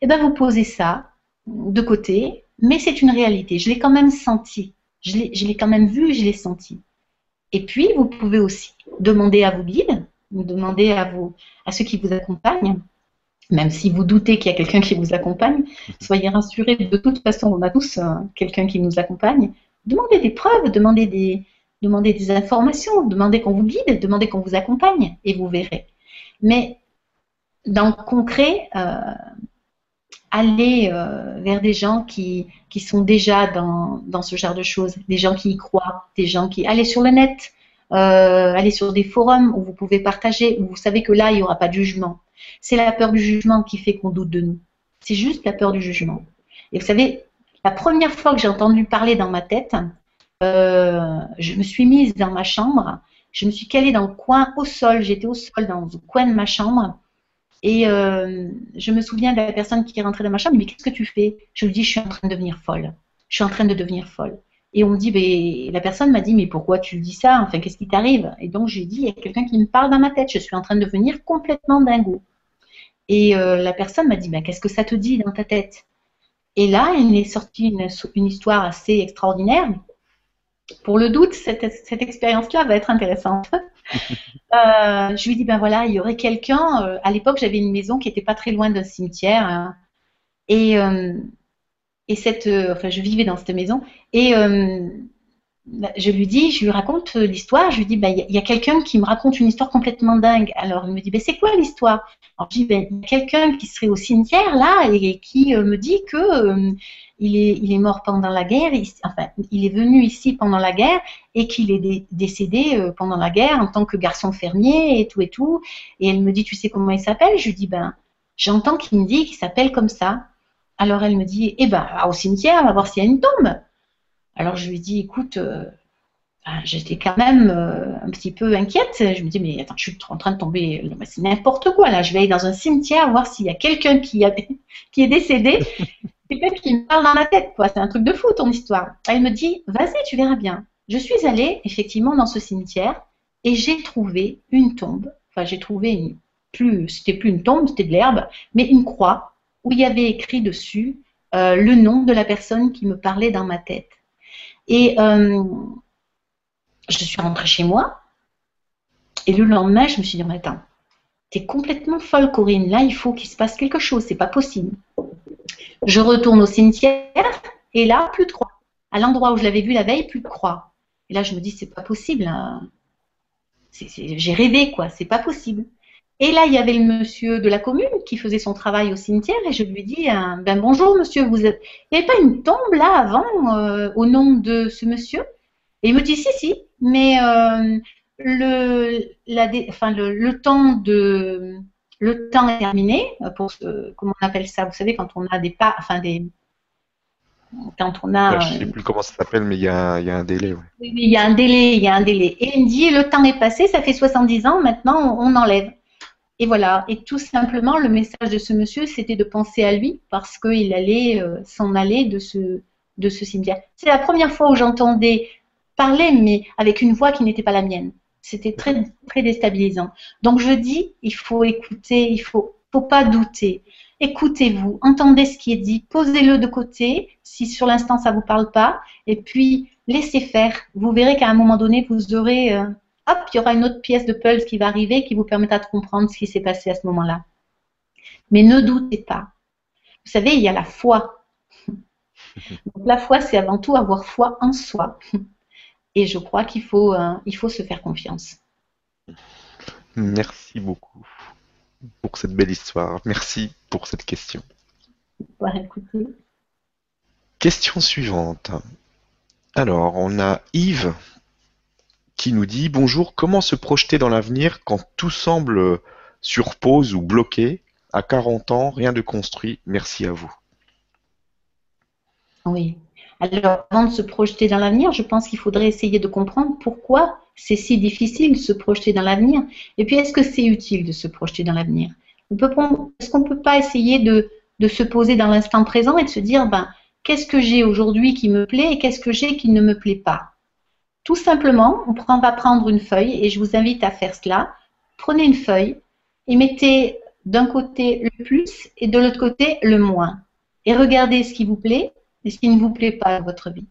eh bien vous posez ça de côté, mais c'est une réalité. Je l'ai quand même senti, je l'ai quand même vu, je l'ai senti. Et puis vous pouvez aussi demander à vos guides, demander à, à ceux qui vous accompagnent, même si vous doutez qu'il y a quelqu'un qui vous accompagne, soyez rassurés, de toute façon, on a tous euh, quelqu'un qui nous accompagne. Demandez des preuves, demandez des, demandez des informations, demandez qu'on vous guide, demandez qu'on vous accompagne, et vous verrez. Mais dans le concret, euh, allez euh, vers des gens qui, sont déjà dans, dans, ce genre de choses, des gens qui y croient, des gens qui... Allez sur le net, euh, allez sur des forums où vous pouvez partager, où vous savez que là, il n'y aura pas de jugement. C'est la peur du jugement qui fait qu'on doute de nous. C'est juste la peur du jugement. Et vous savez, la première fois que j'ai entendu parler dans ma tête, euh, je me suis mise dans ma chambre, je me suis calée dans le coin au sol, j'étais au sol dans le coin de ma chambre, et euh, je me souviens de la personne qui est rentrée dans ma chambre, mais qu'est-ce que tu fais? Je lui dis, je suis en train de devenir folle. Je suis en train de devenir folle. Et on me dit, la personne m'a dit, mais pourquoi tu dis ça? Enfin, qu'est-ce qui t'arrive? Et donc, j'ai dit, il y a quelqu'un qui me parle dans ma tête, je suis en train de devenir complètement dingo. Et euh, la personne m'a dit, qu'est-ce que ça te dit dans ta tête? Et là, il est sorti une, histoire assez extraordinaire. Pour le doute, cette, expérience-là va être intéressante. Euh, je lui dis, ben voilà, il y aurait quelqu'un, euh, à l'époque, j'avais une maison qui n'était pas très loin d'un cimetière. Et et euh, enfin, je vivais dans cette maison, et, euh, je lui dis, je lui raconte l'histoire, je lui dis, bah, il y a, quelqu'un qui me raconte une histoire complètement dingue. Alors il me dit, bah, c'est quoi l'histoire? Alors je dis, bah, il y a quelqu'un qui serait au cimetière là et, qui me dit que il est, il mort pendant la guerre, enfin, il est venu ici pendant la guerre et qu'il est décédé euh, pendant la guerre en tant que garçon fermier et tout et tout. Et elle me dit, tu sais comment il s'appelle? Je lui dis, ben, j'entends qu'il me dit qu'il s'appelle comme ça. Alors elle me dit, eh ben, au cimetière, on va voir s'il y a une tombe. Alors je lui dis, écoute, euh, j'étais quand même euh, un petit peu inquiète. Je me dis, mais attends, je suis en train de tomber, c'est n'importe quoi là. Je vais aller dans un cimetière voir s'il y a quelqu'un qui est décédé quelqu'un qui me parle dans la tête, quoi. C'est un truc de fou, ton histoire. Elle me dit, vas-y, tu verras bien. Je suis allée, effectivement, dans ce cimetière et j'ai trouvé une tombe. Enfin, j'ai trouvé une, plus, c'était plus une tombe, c'était de l'herbe, mais une croix où il y avait écrit dessus euh, le nom de la personne qui me parlait dans ma tête. Et euh, je suis rentrée chez moi. Et le lendemain, je me suis dit, attends, t'es complètement folle, Corinne. Là, il faut qu'il se passe quelque chose. C'est pas possible. Je retourne au cimetière et là, plus de croix. À l'endroit où je l'avais vu la veille, plus de croix. Et là, je me dis, c'est pas possible. Hein. J'ai rêvé, quoi. C'est pas possible. Et là, il y avait le monsieur de la commune qui faisait son travail au cimetière et je lui dis, hein, ben bonjour monsieur, vous êtes... il n'y avait pas une tombe là avant euh, au nom de ce monsieur? Et il me dit, si, si, mais euh, le, la, enfin, le, temps de le temps est terminé euh, pour ce, comment on appelle ça Vous savez quand on a des pas, enfin des quand on a. je ne sais plus comment ça s'appelle, mais il y, a, un délai. Oui, il y a un délai, il y a un délai. Et il me dit le temps est passé, ça fait 70 ans, maintenant on, enlève. Et voilà. Et tout simplement, le message de ce monsieur, c'était de penser à lui parce qu'il allait euh, s'en aller de ce, de ce cimetière. C'est la première fois où j'entendais parler, mais avec une voix qui n'était pas la mienne. C'était très, très déstabilisant. Donc je dis, il faut écouter, il faut, faut pas douter. Écoutez-vous, entendez ce qui est dit, posez-le de côté si sur l'instant ça vous parle pas, et puis laissez faire. Vous verrez qu'à un moment donné, vous aurez, euh, hop, il y aura une autre pièce de puzzle qui va arriver qui vous permettra de comprendre ce qui s'est passé à ce moment-là. Mais ne doutez pas. Vous savez, il y a la foi. Donc, la foi, c'est avant tout avoir foi en soi. Et je crois qu'il faut, euh, il faut se faire confiance. Merci beaucoup pour cette belle histoire. Merci pour cette question. Question suivante. Alors, on a Yves qui nous dit Bonjour, comment se projeter dans l'avenir quand tout semble sur pause ou bloqué? À 40 ans, rien de construit. Merci à vous. Oui. Alors, avant de se projeter dans l'avenir, je pense qu'il faudrait essayer de comprendre pourquoi c'est si difficile de se projeter dans l'avenir. Et puis, est-ce que c'est utile de se projeter dans l'avenir? Est-ce qu'on ne peut pas essayer de, se poser dans l'instant présent et de se dire, ben, qu'est-ce que j'ai aujourd'hui qui me plaît et qu'est-ce que j'ai qui ne me plaît pas? Tout simplement, on va prendre une feuille et je vous invite à faire cela. Prenez une feuille et mettez d'un côté le plus et de l'autre côté le moins. Et regardez ce qui vous plaît et ce qui ne vous plaît pas dans votre vie.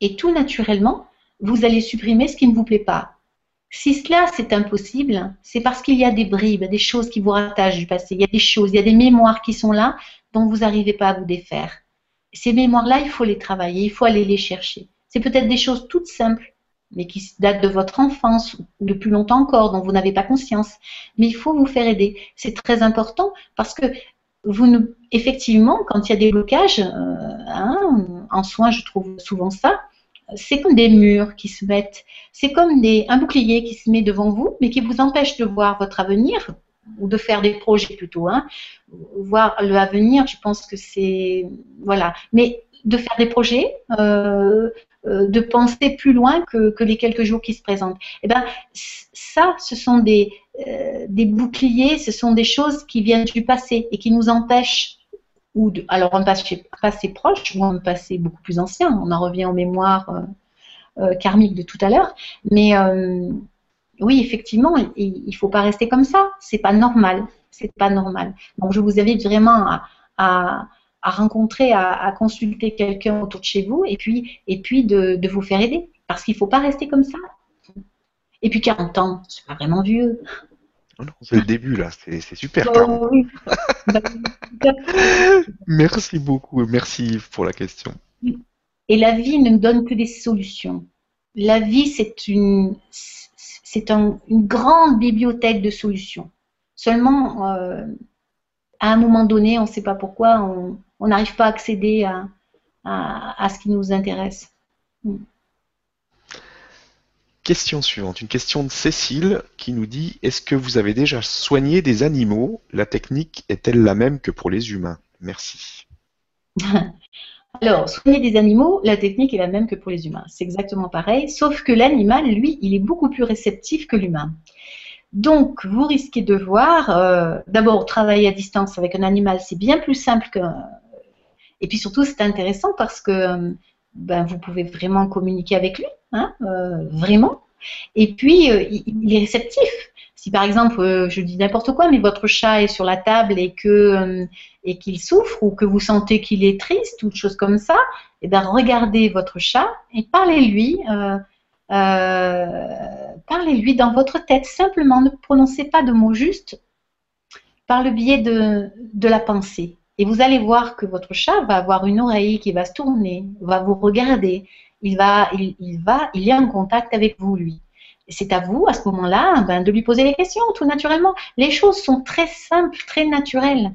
Et tout naturellement, vous allez supprimer ce qui ne vous plaît pas. Si cela c'est impossible, c'est parce qu'il y a des bribes, des choses qui vous rattachent du passé. Il y a des choses, il y a des mémoires qui sont là dont vous n'arrivez pas à vous défaire. Ces mémoires-là, il faut les travailler, il faut aller les chercher. C'est peut-être des choses toutes simples, mais qui datent de votre enfance ou de plus longtemps encore, dont vous n'avez pas conscience. Mais il faut vous faire aider. C'est très important parce que vous effectivement, quand il y a des blocages, euh, hein, en soins, je trouve souvent ça, c'est comme des murs qui se mettent, c'est comme des, un bouclier qui se met devant vous, mais qui vous empêche de voir votre avenir, ou de faire des projets plutôt. Hein. Voir le avenir, je pense que c'est. Voilà. Mais de faire des projets, euh, euh, de penser plus loin que, les quelques jours qui se présentent. Eh ben, ça, ce sont des, euh, des boucliers, ce sont des choses qui viennent du passé et qui nous empêchent, ou de, alors un passé, passé proche ou un passé beaucoup plus ancien, on en revient aux mémoires euh, karmiques de tout à l'heure, mais oui, effectivement, il ne faut pas rester comme ça, c'est pas normal, c'est pas normal. Donc je vous invite vraiment à à rencontrer, à, consulter quelqu'un autour de chez vous et puis, et puis de, vous faire aider. Parce qu'il ne faut pas rester comme ça. Et puis 40 ans, c'est pas vraiment vieux. Oh c'est le début là, c'est super. Oh, merci beaucoup, merci pour la question. Et la vie ne donne que des solutions. la vie, c'est une, c'est une grande bibliothèque de solutions. Seulement, euh, à un moment donné, on ne sait pas pourquoi, on n'arrive pas à accéder à, à, ce qui nous intéresse. Hmm. Question suivante, une question de Cécile qui nous dit Est-ce que vous avez déjà soigné des animaux? La technique est-elle la même que pour les humains? Merci. Alors, soigner des animaux, la technique est la même que pour les humains. C'est exactement pareil, sauf que l'animal, lui, il est beaucoup plus réceptif que l'humain. Donc, vous risquez de voir, euh, d'abord, travailler à distance avec un animal, c'est bien plus simple que. Et puis surtout, c'est intéressant parce que ben, vous pouvez vraiment communiquer avec lui, hein, euh, vraiment. Et puis, euh, il, est réceptif. Si par exemple, je dis n'importe quoi, mais votre chat est sur la table et que et qu'il souffre ou que vous sentez qu'il est triste ou chose comme ça, et eh bien regardez votre chat et parlez-lui. Euh, parlez-lui dans votre tête, simplement, ne prononcez pas de mots justes par le biais de, la pensée. Et vous allez voir que votre chat va avoir une oreille qui va se tourner, va vous regarder, il va, il, va, il est en contact avec vous, lui. C'est à vous, à ce moment-là, ben, de lui poser les questions, tout naturellement. Les choses sont très simples, très naturelles.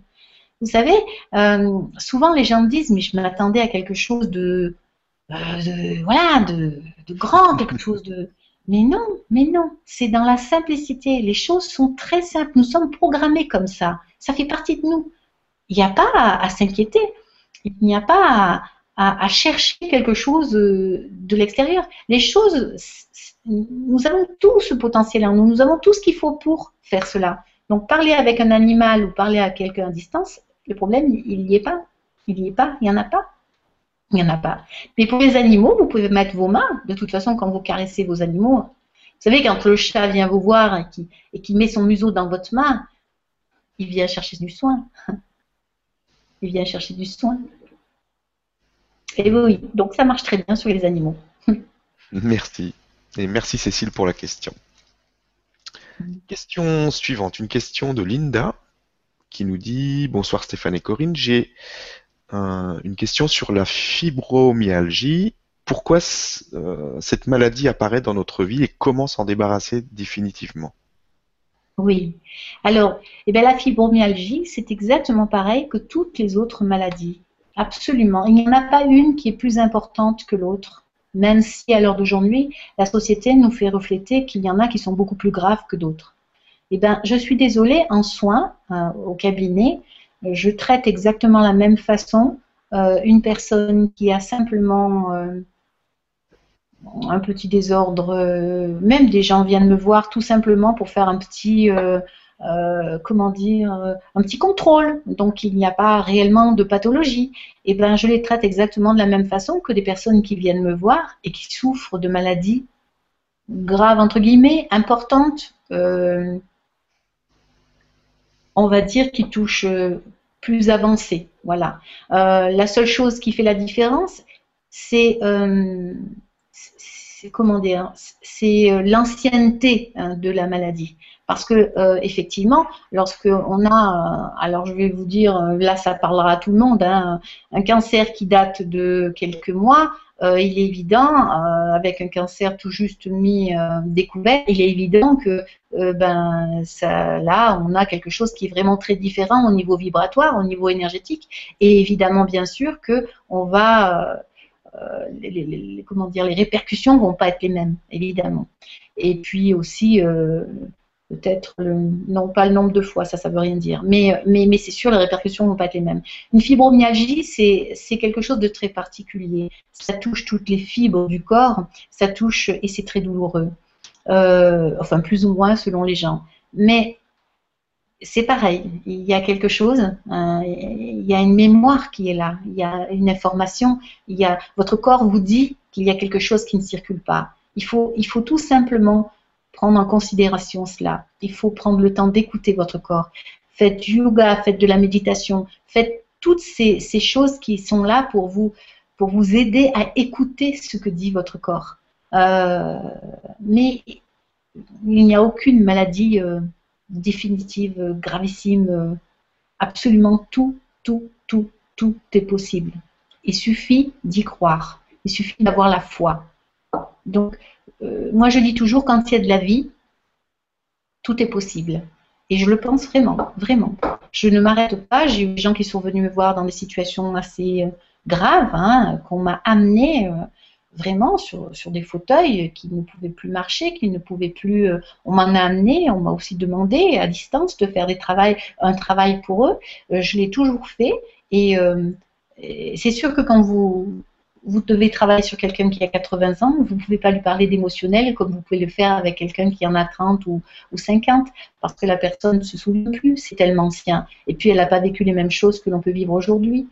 Vous savez, euh, souvent les gens disent, mais je m'attendais à quelque chose de, euh, de, voilà, de, de grand, quelque chose de. Mais non, mais non, c'est dans la simplicité. Les choses sont très simples. Nous sommes programmés comme ça. Ça fait partie de nous. Il n'y a pas à, s'inquiéter. Il n'y a pas à, chercher quelque chose euh, de l'extérieur. Les choses, nous avons tout ce potentiel en nous. Nous avons tout ce qu'il faut pour faire cela. Donc, parler avec un animal ou parler à quelqu'un à distance, le problème, il n'y est pas. Il n'y est pas. Il n'y en a pas. Il n'y en a pas. Mais pour les animaux, vous pouvez mettre vos mains. De toute façon, quand vous caressez vos animaux, vous savez, quand le chat vient vous voir et qui, met son museau dans votre main, il vient chercher du soin. Il vient chercher du soin. Et oui, donc ça marche très bien sur les animaux. Merci. Et merci Cécile pour la question. Question suivante, une question de Linda qui nous dit Bonsoir Stéphane et Corinne, j'ai une question sur la fibromyalgie. Pourquoi euh, cette maladie apparaît dans notre vie et comment s'en débarrasser définitivement? Oui. Alors, eh bien, la fibromyalgie, c'est exactement pareil que toutes les autres maladies. Absolument. Il n'y en a pas une qui est plus importante que l'autre, même si à l'heure d'aujourd'hui, la société nous fait refléter qu'il y en a qui sont beaucoup plus graves que d'autres. Eh bien, je suis désolée, en soins, euh, au cabinet, je traite exactement la même façon euh, une personne qui a simplement euh, un petit désordre, euh, même des gens viennent me voir tout simplement pour faire un petit, comment dire, un petit contrôle. Donc il n'y a pas réellement de pathologie. Et eh ben je les traite exactement de la même façon que des personnes qui viennent me voir et qui souffrent de maladies graves entre guillemets, importantes on va dire, qui touchent plus avancé. Voilà. Euh, la seule chose qui fait la différence, c'est euh, comment dire, c'est euh, l'ancienneté hein, de la maladie. Parce que effectivement, lorsque on a, alors je vais vous dire, là ça parlera à tout le monde, hein, un cancer qui date de quelques mois, euh, il est évident, euh, avec un cancer tout juste mis euh, découvert, il est évident que ben là, on a quelque chose qui est vraiment très différent au niveau vibratoire, au niveau énergétique, et évidemment, bien sûr, que on va les, comment dire, les répercussions vont pas être les mêmes, évidemment. Et puis aussi, peut-être non pas le nombre de fois, ça ça veut rien dire, mais, mais, mais c'est sûr les répercussions vont pas être les mêmes. Une fibromyalgie c'est quelque chose de très particulier. Ça touche toutes les fibres du corps, ça touche et c'est très douloureux. Euh, enfin plus ou moins selon les gens. Mais c'est pareil, il y a quelque chose, euh, il y a une mémoire qui est là, il y a une information, il y a votre corps vous dit qu'il y a quelque chose qui ne circule pas. Il faut, il faut tout simplement prendre en considération cela. Il faut prendre le temps d'écouter votre corps. Faites du yoga, faites de la méditation, faites toutes ces, choses qui sont là pour vous, pour vous aider à écouter ce que dit votre corps. Euh, mais il n'y a aucune maladie euh, définitive, gravissime. absolument tout, tout, tout, tout est possible. Il suffit d'y croire. Il suffit d'avoir la foi. Donc, euh, moi je dis toujours, quand il y a de la vie, tout est possible. Et je le pense vraiment, vraiment. Je ne m'arrête pas. J'ai eu des gens qui sont venus me voir dans des situations assez euh, graves, hein, qu'on m'a amené euh, vraiment sur, sur, des fauteuils qui ne pouvaient plus marcher, qui ne pouvaient plus. on m'en a amené, on m'a aussi demandé à distance de faire des travails, un travail pour eux. je l'ai toujours fait. Et, et c'est sûr que quand vous, vous devez travailler sur quelqu'un qui a 80 ans, vous ne pouvez pas lui parler d'émotionnel comme vous pouvez le faire avec quelqu'un qui en a 30 ou, 50, parce que la personne ne se souvient plus, c'est tellement ancien. Et puis elle n'a pas vécu les mêmes choses que l'on peut vivre aujourd'hui.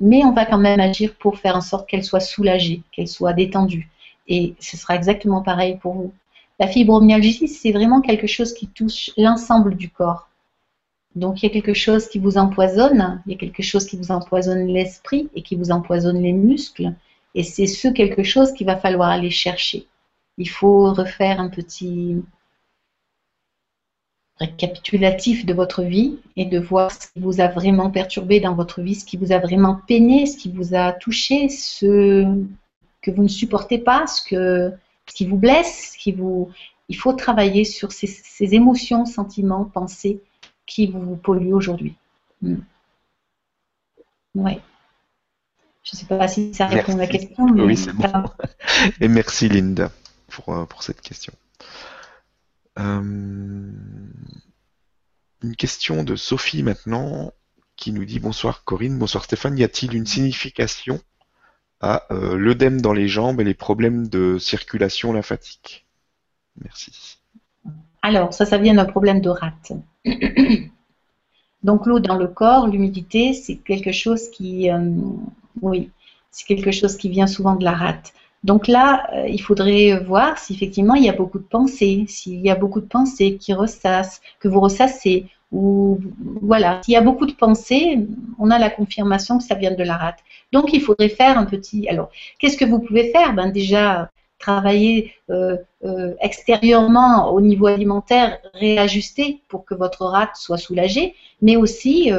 Mais on va quand même agir pour faire en sorte qu'elle soit soulagée, qu'elle soit détendue. Et ce sera exactement pareil pour vous. La fibromyalgie, c'est vraiment quelque chose qui touche l'ensemble du corps. Donc il y a quelque chose qui vous empoisonne, il y a quelque chose qui vous empoisonne l'esprit et qui vous empoisonne les muscles. Et c'est ce quelque chose qu'il va falloir aller chercher. Il faut refaire un petit récapitulatif de votre vie et de voir ce qui vous a vraiment perturbé dans votre vie, ce qui vous a vraiment peiné, ce qui vous a touché, ce que vous ne supportez pas, ce, que, ce qui vous blesse, ce qui vous... Il faut travailler sur ces, ces émotions, sentiments, pensées qui vous pollue aujourd'hui. Hmm. Oui. Je ne sais pas si ça répond à la question. oui, c'est bon. Et merci Linda pour, euh, pour cette question. Euh, une question de Sophie maintenant qui nous dit bonsoir Corinne, bonsoir Stéphane, y a-t-il une signification à euh, l'œdème dans les jambes et les problèmes de circulation lymphatique? Merci. Alors, ça, ça vient d'un problème de rate. Donc l'eau dans le corps, l'humidité, c'est quelque chose qui, euh, oui, c'est quelque chose qui vient souvent de la rate. Donc là, euh, il faudrait voir si effectivement il y a beaucoup de pensées, s'il y a beaucoup de pensées qui ressassent, que vous ressassez, ou voilà, s'il y a beaucoup de pensées, on a la confirmation que ça vient de la rate. Donc il faudrait faire un petit. Alors, qu'est-ce que vous pouvez faire? Ben déjà, travailler euh, euh, extérieurement au niveau alimentaire, réajuster pour que votre rate soit soulagée, mais aussi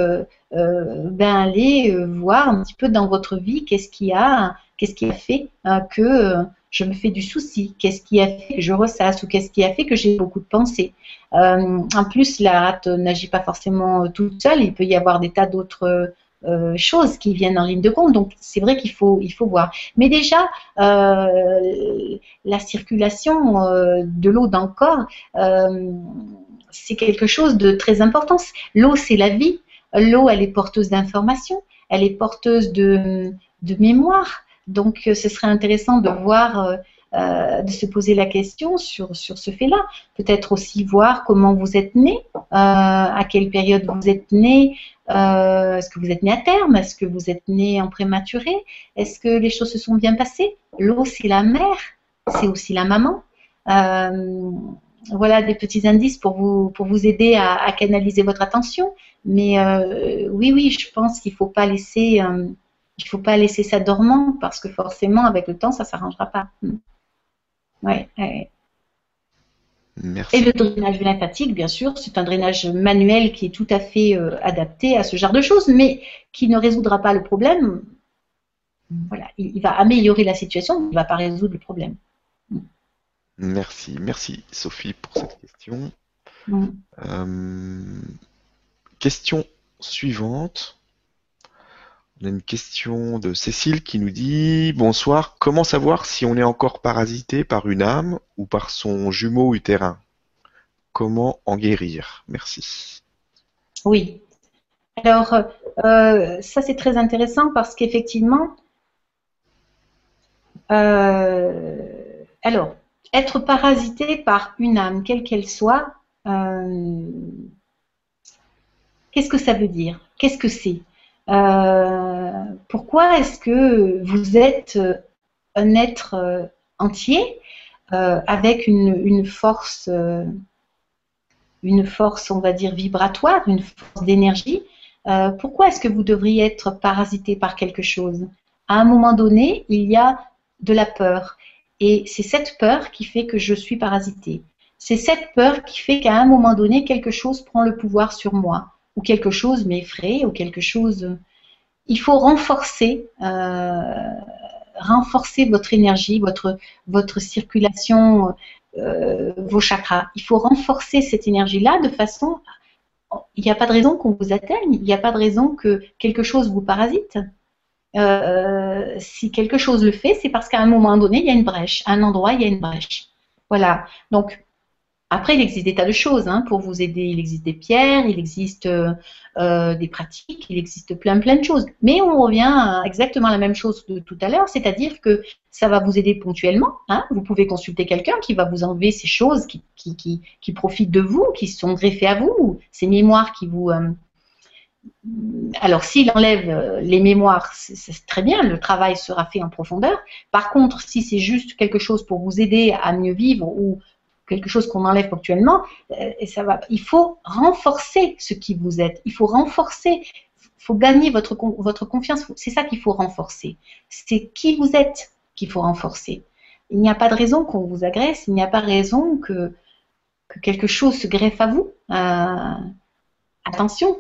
euh, ben aller voir un petit peu dans votre vie qu'est-ce qui a, qu'est-ce qui a fait que je me fais du souci, qu'est-ce qui a fait que je ressasse ou qu'est-ce qui a fait que j'ai beaucoup de pensées. en plus, la rate n'agit pas forcément toute seule, il peut y avoir des tas d'autres euh, choses qui viennent en ligne de compte. Donc c'est vrai qu'il faut, il faut voir. Mais déjà, euh, la circulation euh, de l'eau dans le corps, c'est quelque chose de très important. L'eau, c'est la vie. L'eau, elle est porteuse d'informations, elle est porteuse de, mémoire. Donc ce serait intéressant de voir euh, de se poser la question sur, ce fait-là. Peut-être aussi voir comment vous êtes né, euh, à quelle période vous êtes né, euh, est-ce que vous êtes né à terme, est-ce que vous êtes né en prématuré, est-ce que les choses se sont bien passées? L'eau, c'est la mère, c'est aussi la maman. Voilà des petits indices pour vous, pour vous aider à, canaliser votre attention. Mais oui, oui, je pense qu'il ne faut pas laisser... il faut pas laisser ça dormant parce que forcément, avec le temps, ça ne s'arrangera pas. Ouais, Et le drainage lymphatique, bien sûr, c'est un drainage manuel qui est tout à fait euh, adapté à ce genre de choses, mais qui ne résoudra pas le problème. Voilà, il, va améliorer la situation, il ne va pas résoudre le problème. Merci, merci Sophie pour cette question. Euh, question suivante. On a une question de Cécile qui nous dit Bonsoir, comment savoir si on est encore parasité par une âme ou par son jumeau utérin? Comment en guérir? Merci. Oui. Alors, euh, ça c'est très intéressant parce qu'effectivement, euh, alors, être parasité par une âme, quelle qu'elle soit, euh, qu'est-ce que ça veut dire? Qu'est-ce que c'est? Euh, pourquoi est-ce que vous êtes euh, un être entier avec une, force, une force, on va dire, vibratoire, une force d'énergie? Pourquoi est-ce que vous devriez être parasité par quelque chose? À un moment donné, il y a de la peur. Et c'est cette peur qui fait que je suis parasité. C'est cette peur qui fait qu'à un moment donné, quelque chose prend le pouvoir sur moi ou quelque chose m'effraie, ou quelque chose. Il faut renforcer euh, renforcer votre énergie, votre, votre circulation, euh, vos chakras. Il faut renforcer cette énergie-là de façon. Il n'y a pas de raison qu'on vous atteigne, il n'y a pas de raison que quelque chose vous parasite. Euh, si quelque chose le fait, c'est parce qu'à un moment donné, il y a une brèche. À un endroit, il y a une brèche. Voilà. Donc, après, il existe des tas de choses hein, pour vous aider. Il existe des pierres, il existe euh, euh, des pratiques, il existe plein plein de choses. Mais on revient à exactement la même chose de tout à l'heure, c'est-à-dire que ça va vous aider ponctuellement. Hein. Vous pouvez consulter quelqu'un qui va vous enlever ces choses qui, qui, profitent de vous, qui sont greffées à vous, ces mémoires qui vous... alors, s'il enlève les mémoires, c'est très bien, le travail sera fait en profondeur. Par contre, si c'est juste quelque chose pour vous aider à mieux vivre ou quelque chose qu'on enlève ponctuellement, euh, et ça va. Il faut renforcer ce qui vous êtes. Il faut renforcer. Il faut gagner votre, votre confiance. C'est ça qu'il faut renforcer. C'est qui vous êtes qu'il faut renforcer. Il n'y a pas de raison qu'on vous agresse. Il n'y a pas de raison que, que quelque chose se greffe à vous. Euh, attention.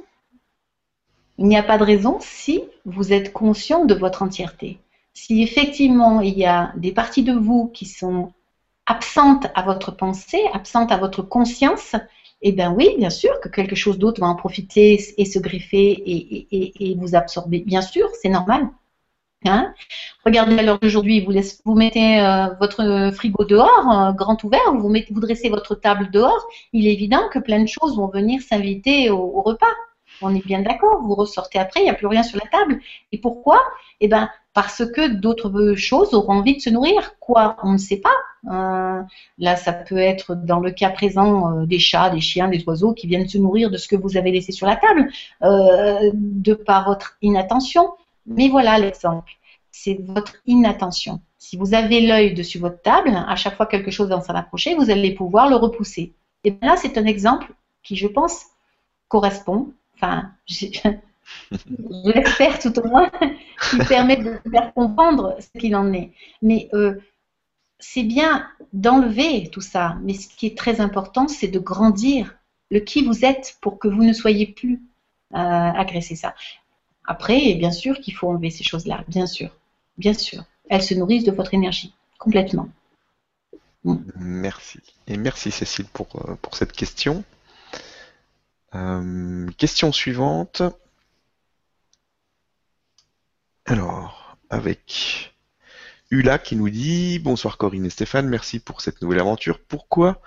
Il n'y a pas de raison si vous êtes conscient de votre entièreté. Si effectivement il y a des parties de vous qui sont absente à votre pensée, absente à votre conscience, eh bien oui, bien sûr que quelque chose d'autre va en profiter et se greffer et, vous absorber. Bien sûr, c'est normal. Hein Regardez à l'heure d'aujourd'hui, vous, vous mettez euh, votre frigo dehors, euh, grand ouvert, vous, mettez, vous dressez votre table dehors, il est évident que plein de choses vont venir s'inviter au, repas. On est bien d'accord, vous ressortez après, il n'y a plus rien sur la table. Et pourquoi? Eh bien, parce que d'autres choses auront envie de se nourrir. Quoi? On ne sait pas. Euh, là, ça peut être dans le cas présent euh, des chats, des chiens, des oiseaux qui viennent se nourrir de ce que vous avez laissé sur la table, euh, de par votre inattention. Mais voilà l'exemple. C'est votre inattention. Si vous avez l'œil dessus votre table, à chaque fois que quelque chose va s'en approcher, vous allez pouvoir le repousser. Et là, c'est un exemple qui, je pense, correspond. Enfin, je l'espère tout au moins, qui permet de faire comprendre ce qu'il en est. Mais euh, c'est bien d'enlever tout ça, mais ce qui est très important, c'est de grandir le qui vous êtes pour que vous ne soyez plus euh, agressé ça. Après, bien sûr qu'il faut enlever ces choses-là, bien sûr, bien sûr. Elles se nourrissent de votre énergie, complètement. Mm. Merci. Et merci Cécile pour, euh, pour cette question. Question suivante. Alors, avec Ula qui nous dit Bonsoir Corinne et Stéphane, merci pour cette nouvelle aventure. Pourquoi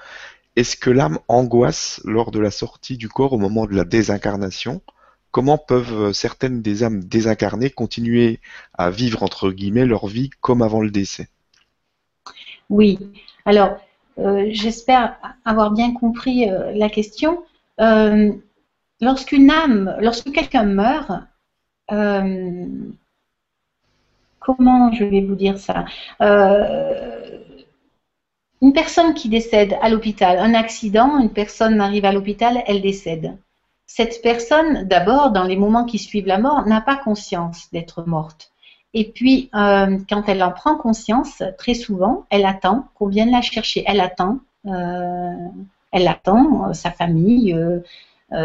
est-ce que l'âme angoisse lors de la sortie du corps au moment de la désincarnation? Comment peuvent certaines des âmes désincarnées continuer à vivre entre guillemets leur vie comme avant le décès? Oui, alors euh, j'espère avoir bien compris euh, la question. Euh, lorsqu'une âme, lorsque quelqu'un meurt, comment je vais vous dire ça euh, Une personne qui décède à l'hôpital, un accident, une personne arrive à l'hôpital, elle décède. Cette personne, d'abord, dans les moments qui suivent la mort, n'a pas conscience d'être morte. Et puis, euh, quand elle en prend conscience, très souvent, elle attend qu'on vienne la chercher. Elle attend, euh, elle attend sa famille,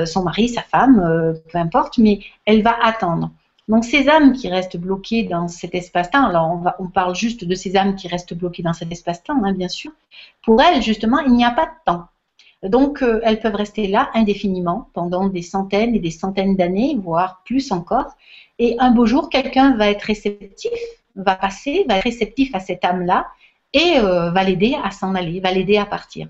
son mari, sa femme, peu importe, mais elle va attendre. Donc ces âmes qui restent bloquées dans cet espace-temps, alors on, va, parle juste de ces âmes qui restent bloquées dans cet espace-temps, hein, bien sûr, pour elles, justement, il n'y a pas de temps. Donc euh, elles peuvent rester là indéfiniment pendant des centaines et des centaines d'années, voire plus encore. Et un beau jour, quelqu'un va être réceptif, va passer, va être réceptif à cette âme-là et euh, va l'aider à s'en aller, va l'aider à partir.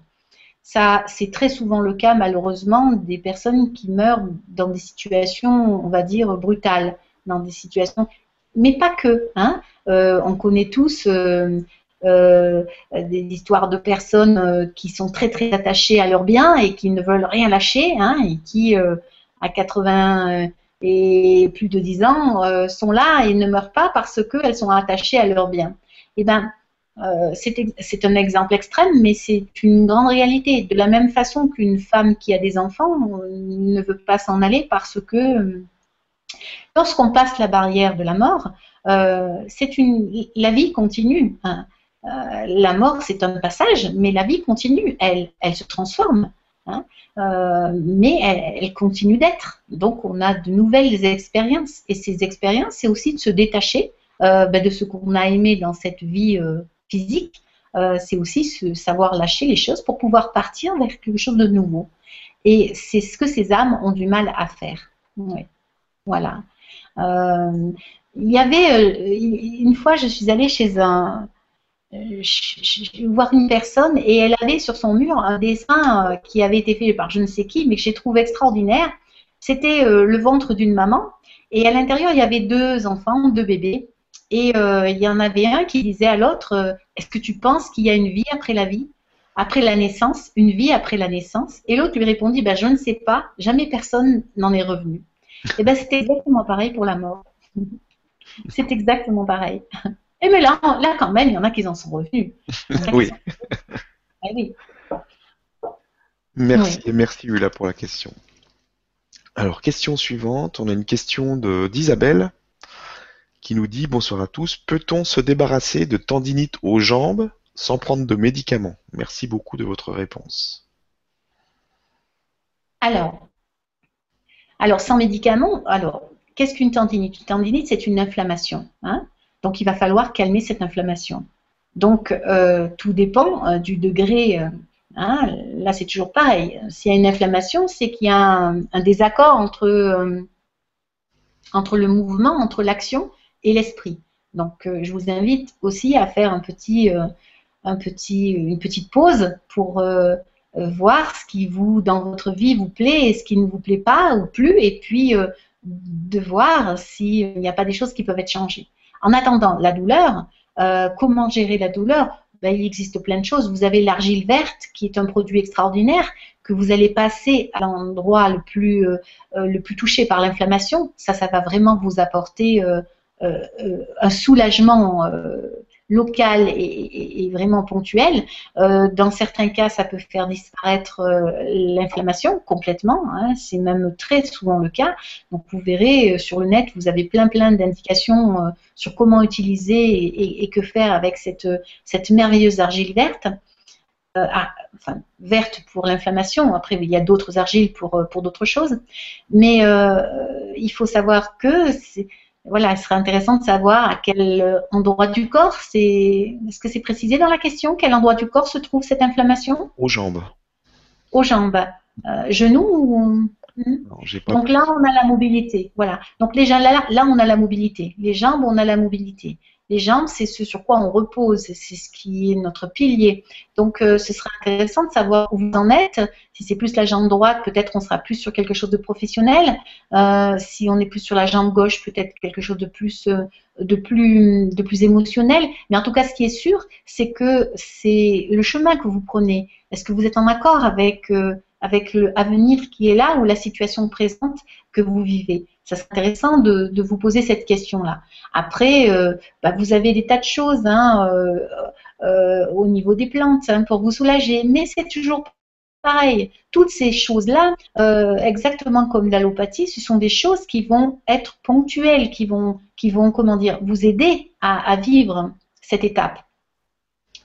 Ça, c'est très souvent le cas, malheureusement, des personnes qui meurent dans des situations, on va dire, brutales dans des situations, mais pas que. Hein. Euh, on connaît tous euh, euh, des histoires de personnes qui sont très très attachées à leurs biens et qui ne veulent rien lâcher, hein, et qui à 80 et plus de 10 ans sont là et ne meurent pas parce qu'elles sont attachées à leurs biens. Eh ben, c'est un exemple extrême, mais c'est une grande réalité. De la même façon qu'une femme qui a des enfants ne veut pas s'en aller parce que Lorsqu'on passe la barrière de la mort, euh, c'est une, la vie continue. Hein. Euh, la mort, c'est un passage, mais la vie continue. Elle, se transforme, hein. euh, mais elle, continue d'être. Donc, on a de nouvelles expériences. Et ces expériences, c'est aussi de se détacher euh, ben, de ce qu'on a aimé dans cette vie euh, physique, euh, c'est aussi savoir lâcher les choses pour pouvoir partir vers quelque chose de nouveau. Et c'est ce que ces âmes ont du mal à faire. Voilà. il y avait une fois, je suis allée chez un, voir une personne et elle avait sur son mur un dessin qui avait été fait par je ne sais qui, mais que j'ai trouvé extraordinaire. C'était le ventre d'une maman et à l'intérieur il y avait deux enfants, deux bébés. Et euh, il y en avait un qui disait à l'autre euh, Est-ce que tu penses qu'il y a une vie après la vie? Après la naissance Une vie après la naissance? Et l'autre lui répondit ben, Je ne sais pas, jamais personne n'en est revenu. Et ben c'était exactement pareil pour la mort. C'est exactement pareil. Et mais là, là, quand même, il y en a qui en sont revenus. oui. Ah oui. Merci, merci Hula pour la question. Alors, question suivante. On a une question d'Isabelle qui nous dit bonsoir à tous. Peut-on se débarrasser de tendinite aux jambes sans prendre de médicaments? Merci beaucoup de votre réponse. Alors, alors sans médicaments, alors qu'est-ce qu'une tendinite? Une tendinite, c'est une inflammation. Hein? Donc, il va falloir calmer cette inflammation. Donc, euh, tout dépend euh, du degré. Euh, hein? là, c'est toujours pareil. S'il y a une inflammation, c'est qu'il y a un, désaccord entre, entre le mouvement, entre l'action et l'esprit. Donc, euh, je vous invite aussi à faire un petit, euh, un petit, une petite pause pour euh, voir ce qui vous, dans votre vie, vous plaît et ce qui ne vous plaît pas ou plus, et puis de voir s'il n'y a pas des choses qui peuvent être changées. En attendant, la douleur, comment gérer la douleur? Ben, Il existe plein de choses. Vous avez l'argile verte, qui est un produit extraordinaire, que vous allez passer à l'endroit le plus, le plus touché par l'inflammation. Ça, ça va vraiment vous apporter euh, euh, un soulagement euh, local et, vraiment ponctuel. dans certains cas, ça peut faire disparaître l'inflammation complètement. Hein. c'est même très souvent le cas. Donc, vous verrez sur le net, vous avez plein plein d'indications sur comment utiliser et, que faire avec cette, merveilleuse argile verte. Ah, enfin, verte pour l'inflammation. Après, il y a d'autres argiles pour, d'autres choses. Mais il faut savoir que voilà, il serait intéressant de savoir à quel endroit du corps c'est. Est-ce que c'est précisé dans la question Quel endroit du corps se trouve cette inflammation? Aux jambes. Aux jambes. Euh, genoux ou... Hmm? Donc là, on a la mobilité. Voilà. Donc déjà là, là, on a la mobilité. Les jambes, on a la mobilité. Les jambes, c'est ce sur quoi on repose, c'est ce qui est notre pilier. Donc, euh, ce serait intéressant de savoir où vous en êtes. Si c'est plus la jambe droite, peut-être on sera plus sur quelque chose de professionnel. Euh, si on est plus sur la jambe gauche, peut-être quelque chose de plus, euh, de plus émotionnel. Mais en tout cas, ce qui est sûr, c'est que c'est le chemin que vous prenez. Est-ce que vous êtes en accord avec avec l'avenir qui est là ou la situation présente que vous vivez? Ça serait intéressant de, vous poser cette question-là. Après, euh, bah, vous avez des tas de choses hein, euh, euh, au niveau des plantes hein, pour vous soulager, mais c'est toujours pareil. Toutes ces choses-là, exactement comme l'allopathie, ce sont des choses qui vont être ponctuelles, qui vont, qui vont comment dire, vous aider à, vivre cette étape.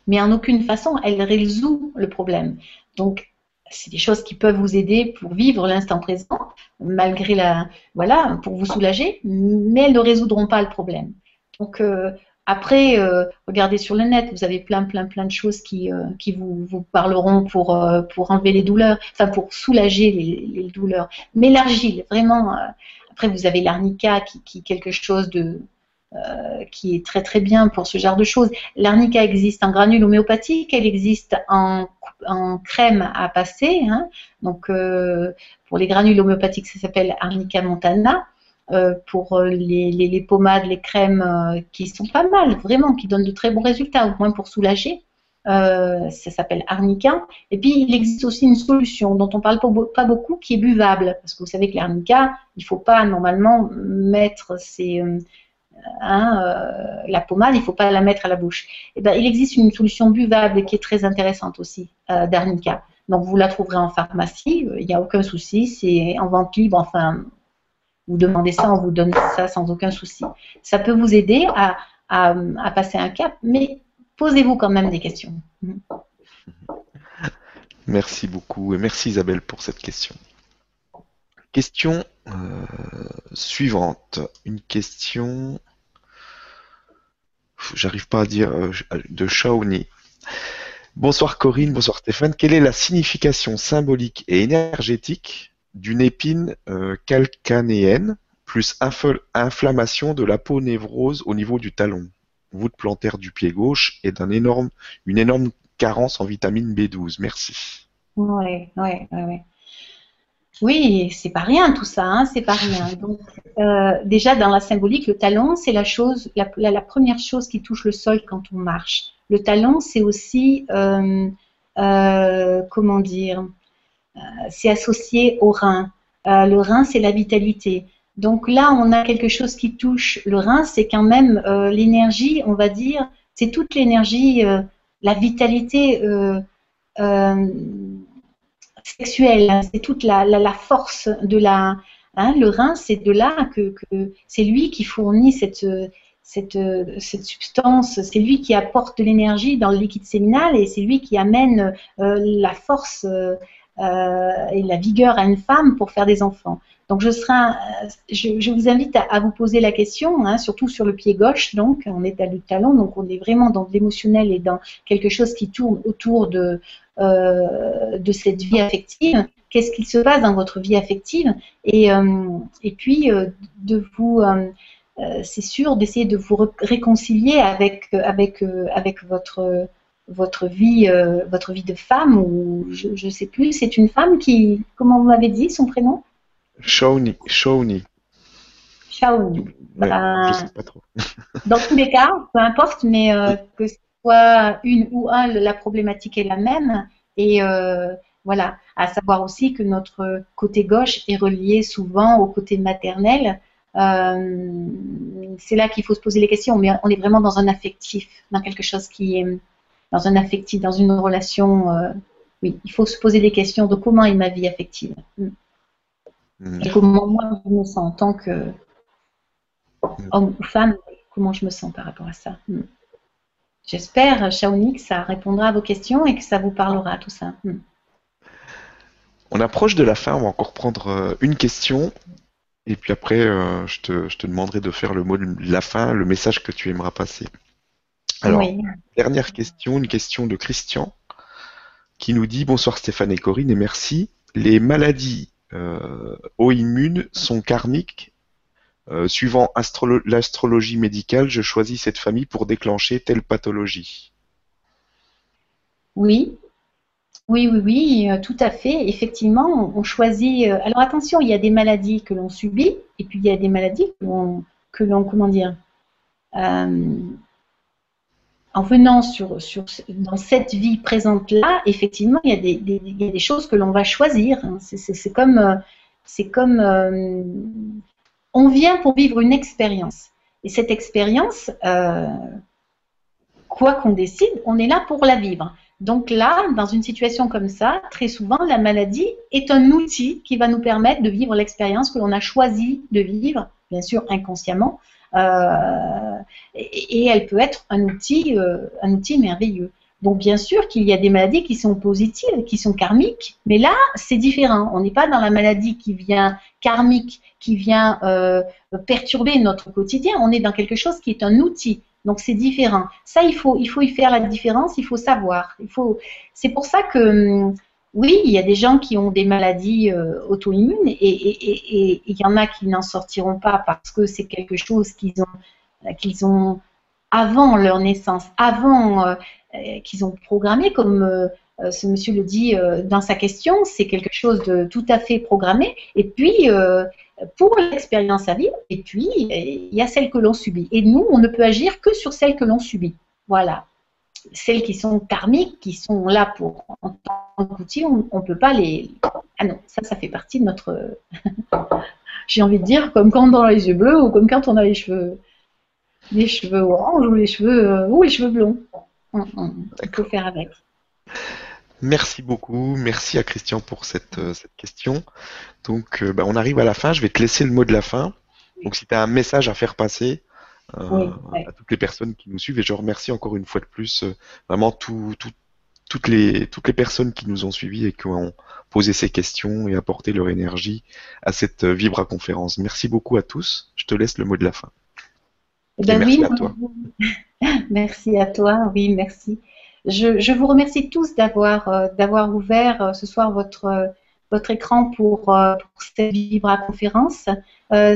Mais en aucune façon, elle résout le problème. Donc, c'est des choses qui peuvent vous aider pour vivre l'instant présent, malgré la, voilà, pour vous soulager, mais elles ne résoudront pas le problème. Donc euh, après, euh, regardez sur le net, vous avez plein, plein, plein de choses qui, euh, qui vous, parleront pour, pour enlever les douleurs, enfin pour soulager les, les douleurs. Mais l'argile, vraiment. après, vous avez l'arnica qui, qui est quelque chose de euh, qui est très très bien pour ce genre de choses. L'arnica existe en granule homéopathique, elle existe en, crème à passer. Hein. Donc euh, pour les granules homéopathiques, ça s'appelle arnica montana. Euh, pour les, les, pommades, les crèmes qui sont pas mal, vraiment, qui donnent de très bons résultats, au moins pour soulager. ça s'appelle arnica. Et puis, il existe aussi une solution dont on parle pas beaucoup, qui est buvable. Parce que vous savez que l'arnica, il faut pas normalement mettre ces, Hein, euh, la pommade, il ne faut pas la mettre à la bouche. Et eh ben, il existe une solution buvable qui est très intéressante aussi euh, d'arnica. Donc vous la trouverez en pharmacie, euh, il n'y a aucun souci, c'est en vente libre, enfin, vous demandez ça, on vous donne ça sans aucun souci. Ça peut vous aider à, passer un cap, mais posez-vous quand même des questions. Merci beaucoup et merci Isabelle pour cette question. Question suivante. Une question j'arrive pas à dire, euh, de Shawnee. Bonsoir Corinne, bonsoir Stéphane. Quelle est la signification symbolique et énergétique d'une épine euh, calcanéenne plus inflammation de la peau névrose au niveau du talon, voûte plantaire du pied gauche et d'une énorme, une énorme carence en vitamine B12 Merci. Oui, oui, oui. Oui, c'est pas rien tout ça, hein, c'est pas rien. Donc, euh, déjà dans la symbolique, le talon, c'est la chose, la, première chose qui touche le sol quand on marche. Le talon, c'est aussi, euh, euh, comment dire, c'est associé au rein. le rein, c'est la vitalité. Donc là, on a quelque chose qui touche le rein, c'est quand même l'énergie, on va dire, c'est toute l'énergie, la vitalité sexuelle, hein, c'est toute la, force de la. Hein, le rein, c'est de là que, c'est lui qui fournit cette substance, c'est lui qui apporte de l'énergie dans le liquide séminal et c'est lui qui amène euh, la force euh, et la vigueur à une femme pour faire des enfants. Donc je, serai, je, vous invite à, vous poser la question, hein, surtout sur le pied gauche, donc on est à du talon, donc on est vraiment dans l'émotionnel et dans quelque chose qui tourne autour de, euh, de cette vie affective. Qu'est-ce qu'il se passe dans votre vie affective? Et, euh, puis euh, de vous, c'est sûr, d'essayer de vous réconcilier avec, avec, avec votre votre vie, votre vie de femme ou je ne sais plus. C'est une femme qui, comment vous m'avez dit son prénom? Shawnee. Shawnee. Shawnee. Ben, sais pas trop. dans tous les cas, peu importe, mais euh, que ce soit une ou un, la problématique est la même. Et euh, voilà, à savoir aussi que notre côté gauche est relié souvent au côté maternel. Euh, c'est là qu'il faut se poser les questions. Mais on est vraiment dans un affectif, dans quelque chose qui est dans un affectif, dans une relation. oui, il faut se poser des questions de comment est ma vie affective. Mm. Et comment moi je me sens en tant que mm. homme ou femme, comment je me sens par rapport à ça. Mm. J'espère, Shaoni, que ça répondra à vos questions et que ça vous parlera tout ça. On approche de la fin, on va encore prendre euh, une question. Et puis après, euh, je, te, demanderai de faire le mot de la fin, le message que tu aimeras passer. Alors, dernière question, une question de Christian qui nous dit Bonsoir Stéphane et Corinne et merci. Les maladies euh, immunes sont karmiques. Euh, suivant l'astrologie médicale, je choisis cette famille pour déclencher telle pathologie. Oui, oui, oui, oui, euh, tout à fait. Effectivement, on, choisit. Euh, alors attention, il y a des maladies que l'on subit, et puis il y a des maladies que l'on, comment dire, en venant dans cette vie présente-là, effectivement, il y, a des, choses que l'on va choisir. Hein. C'est comme, comme euh, on vient pour vivre une expérience. Et cette expérience, euh, quoi qu'on décide, on est là pour la vivre. Donc là, dans une situation comme ça, très souvent, la maladie est un outil qui va nous permettre de vivre l'expérience que l'on a choisi de vivre, bien sûr inconsciemment, euh, et, elle peut être un outil, euh, un outil merveilleux. Bon, bien sûr qu'il y a des maladies qui sont positives, qui sont karmiques, mais là, c'est différent. On n'est pas dans la maladie qui vient karmique, qui vient euh, perturber notre quotidien. On est dans quelque chose qui est un outil. Donc, c'est différent. Ça, il faut, il faut y faire la différence. Il faut savoir. Il faut. C'est pour ça que hum, oui, il y a des gens qui ont des maladies euh, auto-immunes et il y en a qui n'en sortiront pas parce que c'est quelque chose qu'ils ont, qu'ils ont avant leur naissance, avant euh, qu'ils ont programmé, comme euh, ce monsieur le dit dans sa question, c'est quelque chose de tout à fait programmé. Et puis, pour l'expérience à vivre, et puis, il y a celle que l'on subit. Et nous, on ne peut agir que sur celle que l'on subit. Voilà celles qui sont karmiques, qui sont là pour en tant qu'outil, on ne peut pas les. Ah non, ça, ça fait partie de notre. J'ai envie de dire, comme quand on a les yeux bleus ou comme quand on a les cheveux, les cheveux orange ou les cheveux euh, ou les cheveux blonds. On, peut faire avec. Merci beaucoup, merci à Christian pour cette, euh, question. Donc, euh, bah, on arrive à la fin. Je vais te laisser le mot de la fin. Donc, si tu as un message à faire passer, euh, à toutes les personnes qui nous suivent. Et je remercie encore une fois de plus euh, vraiment toutes, les, toutes les personnes qui nous ont suivis et qui ont posé ces questions et apporté leur énergie à cette Vibra conférence. Merci beaucoup à tous. Je te laisse le mot de la fin. Eh ben merci à toi. merci à toi, oui, merci. Je, vous remercie tous d'avoir euh, d'avoir ouvert euh, ce soir votre euh, votre écran pour, pour cette Vibra conférence.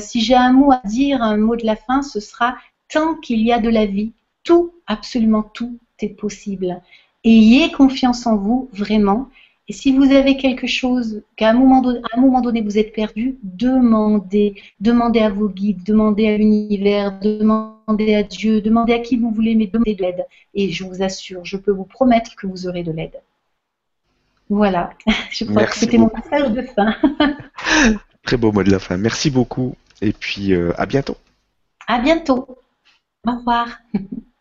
Si j'ai un mot à dire, un mot de la fin, ce sera tant qu'il y a de la vie, tout, absolument tout est possible. Ayez confiance en vous, vraiment. Et si vous avez quelque chose, qu'à un moment, donné, un moment donné vous êtes perdu, demandez. Demandez à vos guides, demandez à l'univers, demandez à Dieu, demandez à qui vous voulez, mais demandez de l'aide. Et je vous assure, je peux vous promettre que vous aurez de l'aide. Voilà, je crois que c'était mon message de fin. Très beau mot de la fin. Merci beaucoup et puis euh, à bientôt. À bientôt. Au revoir.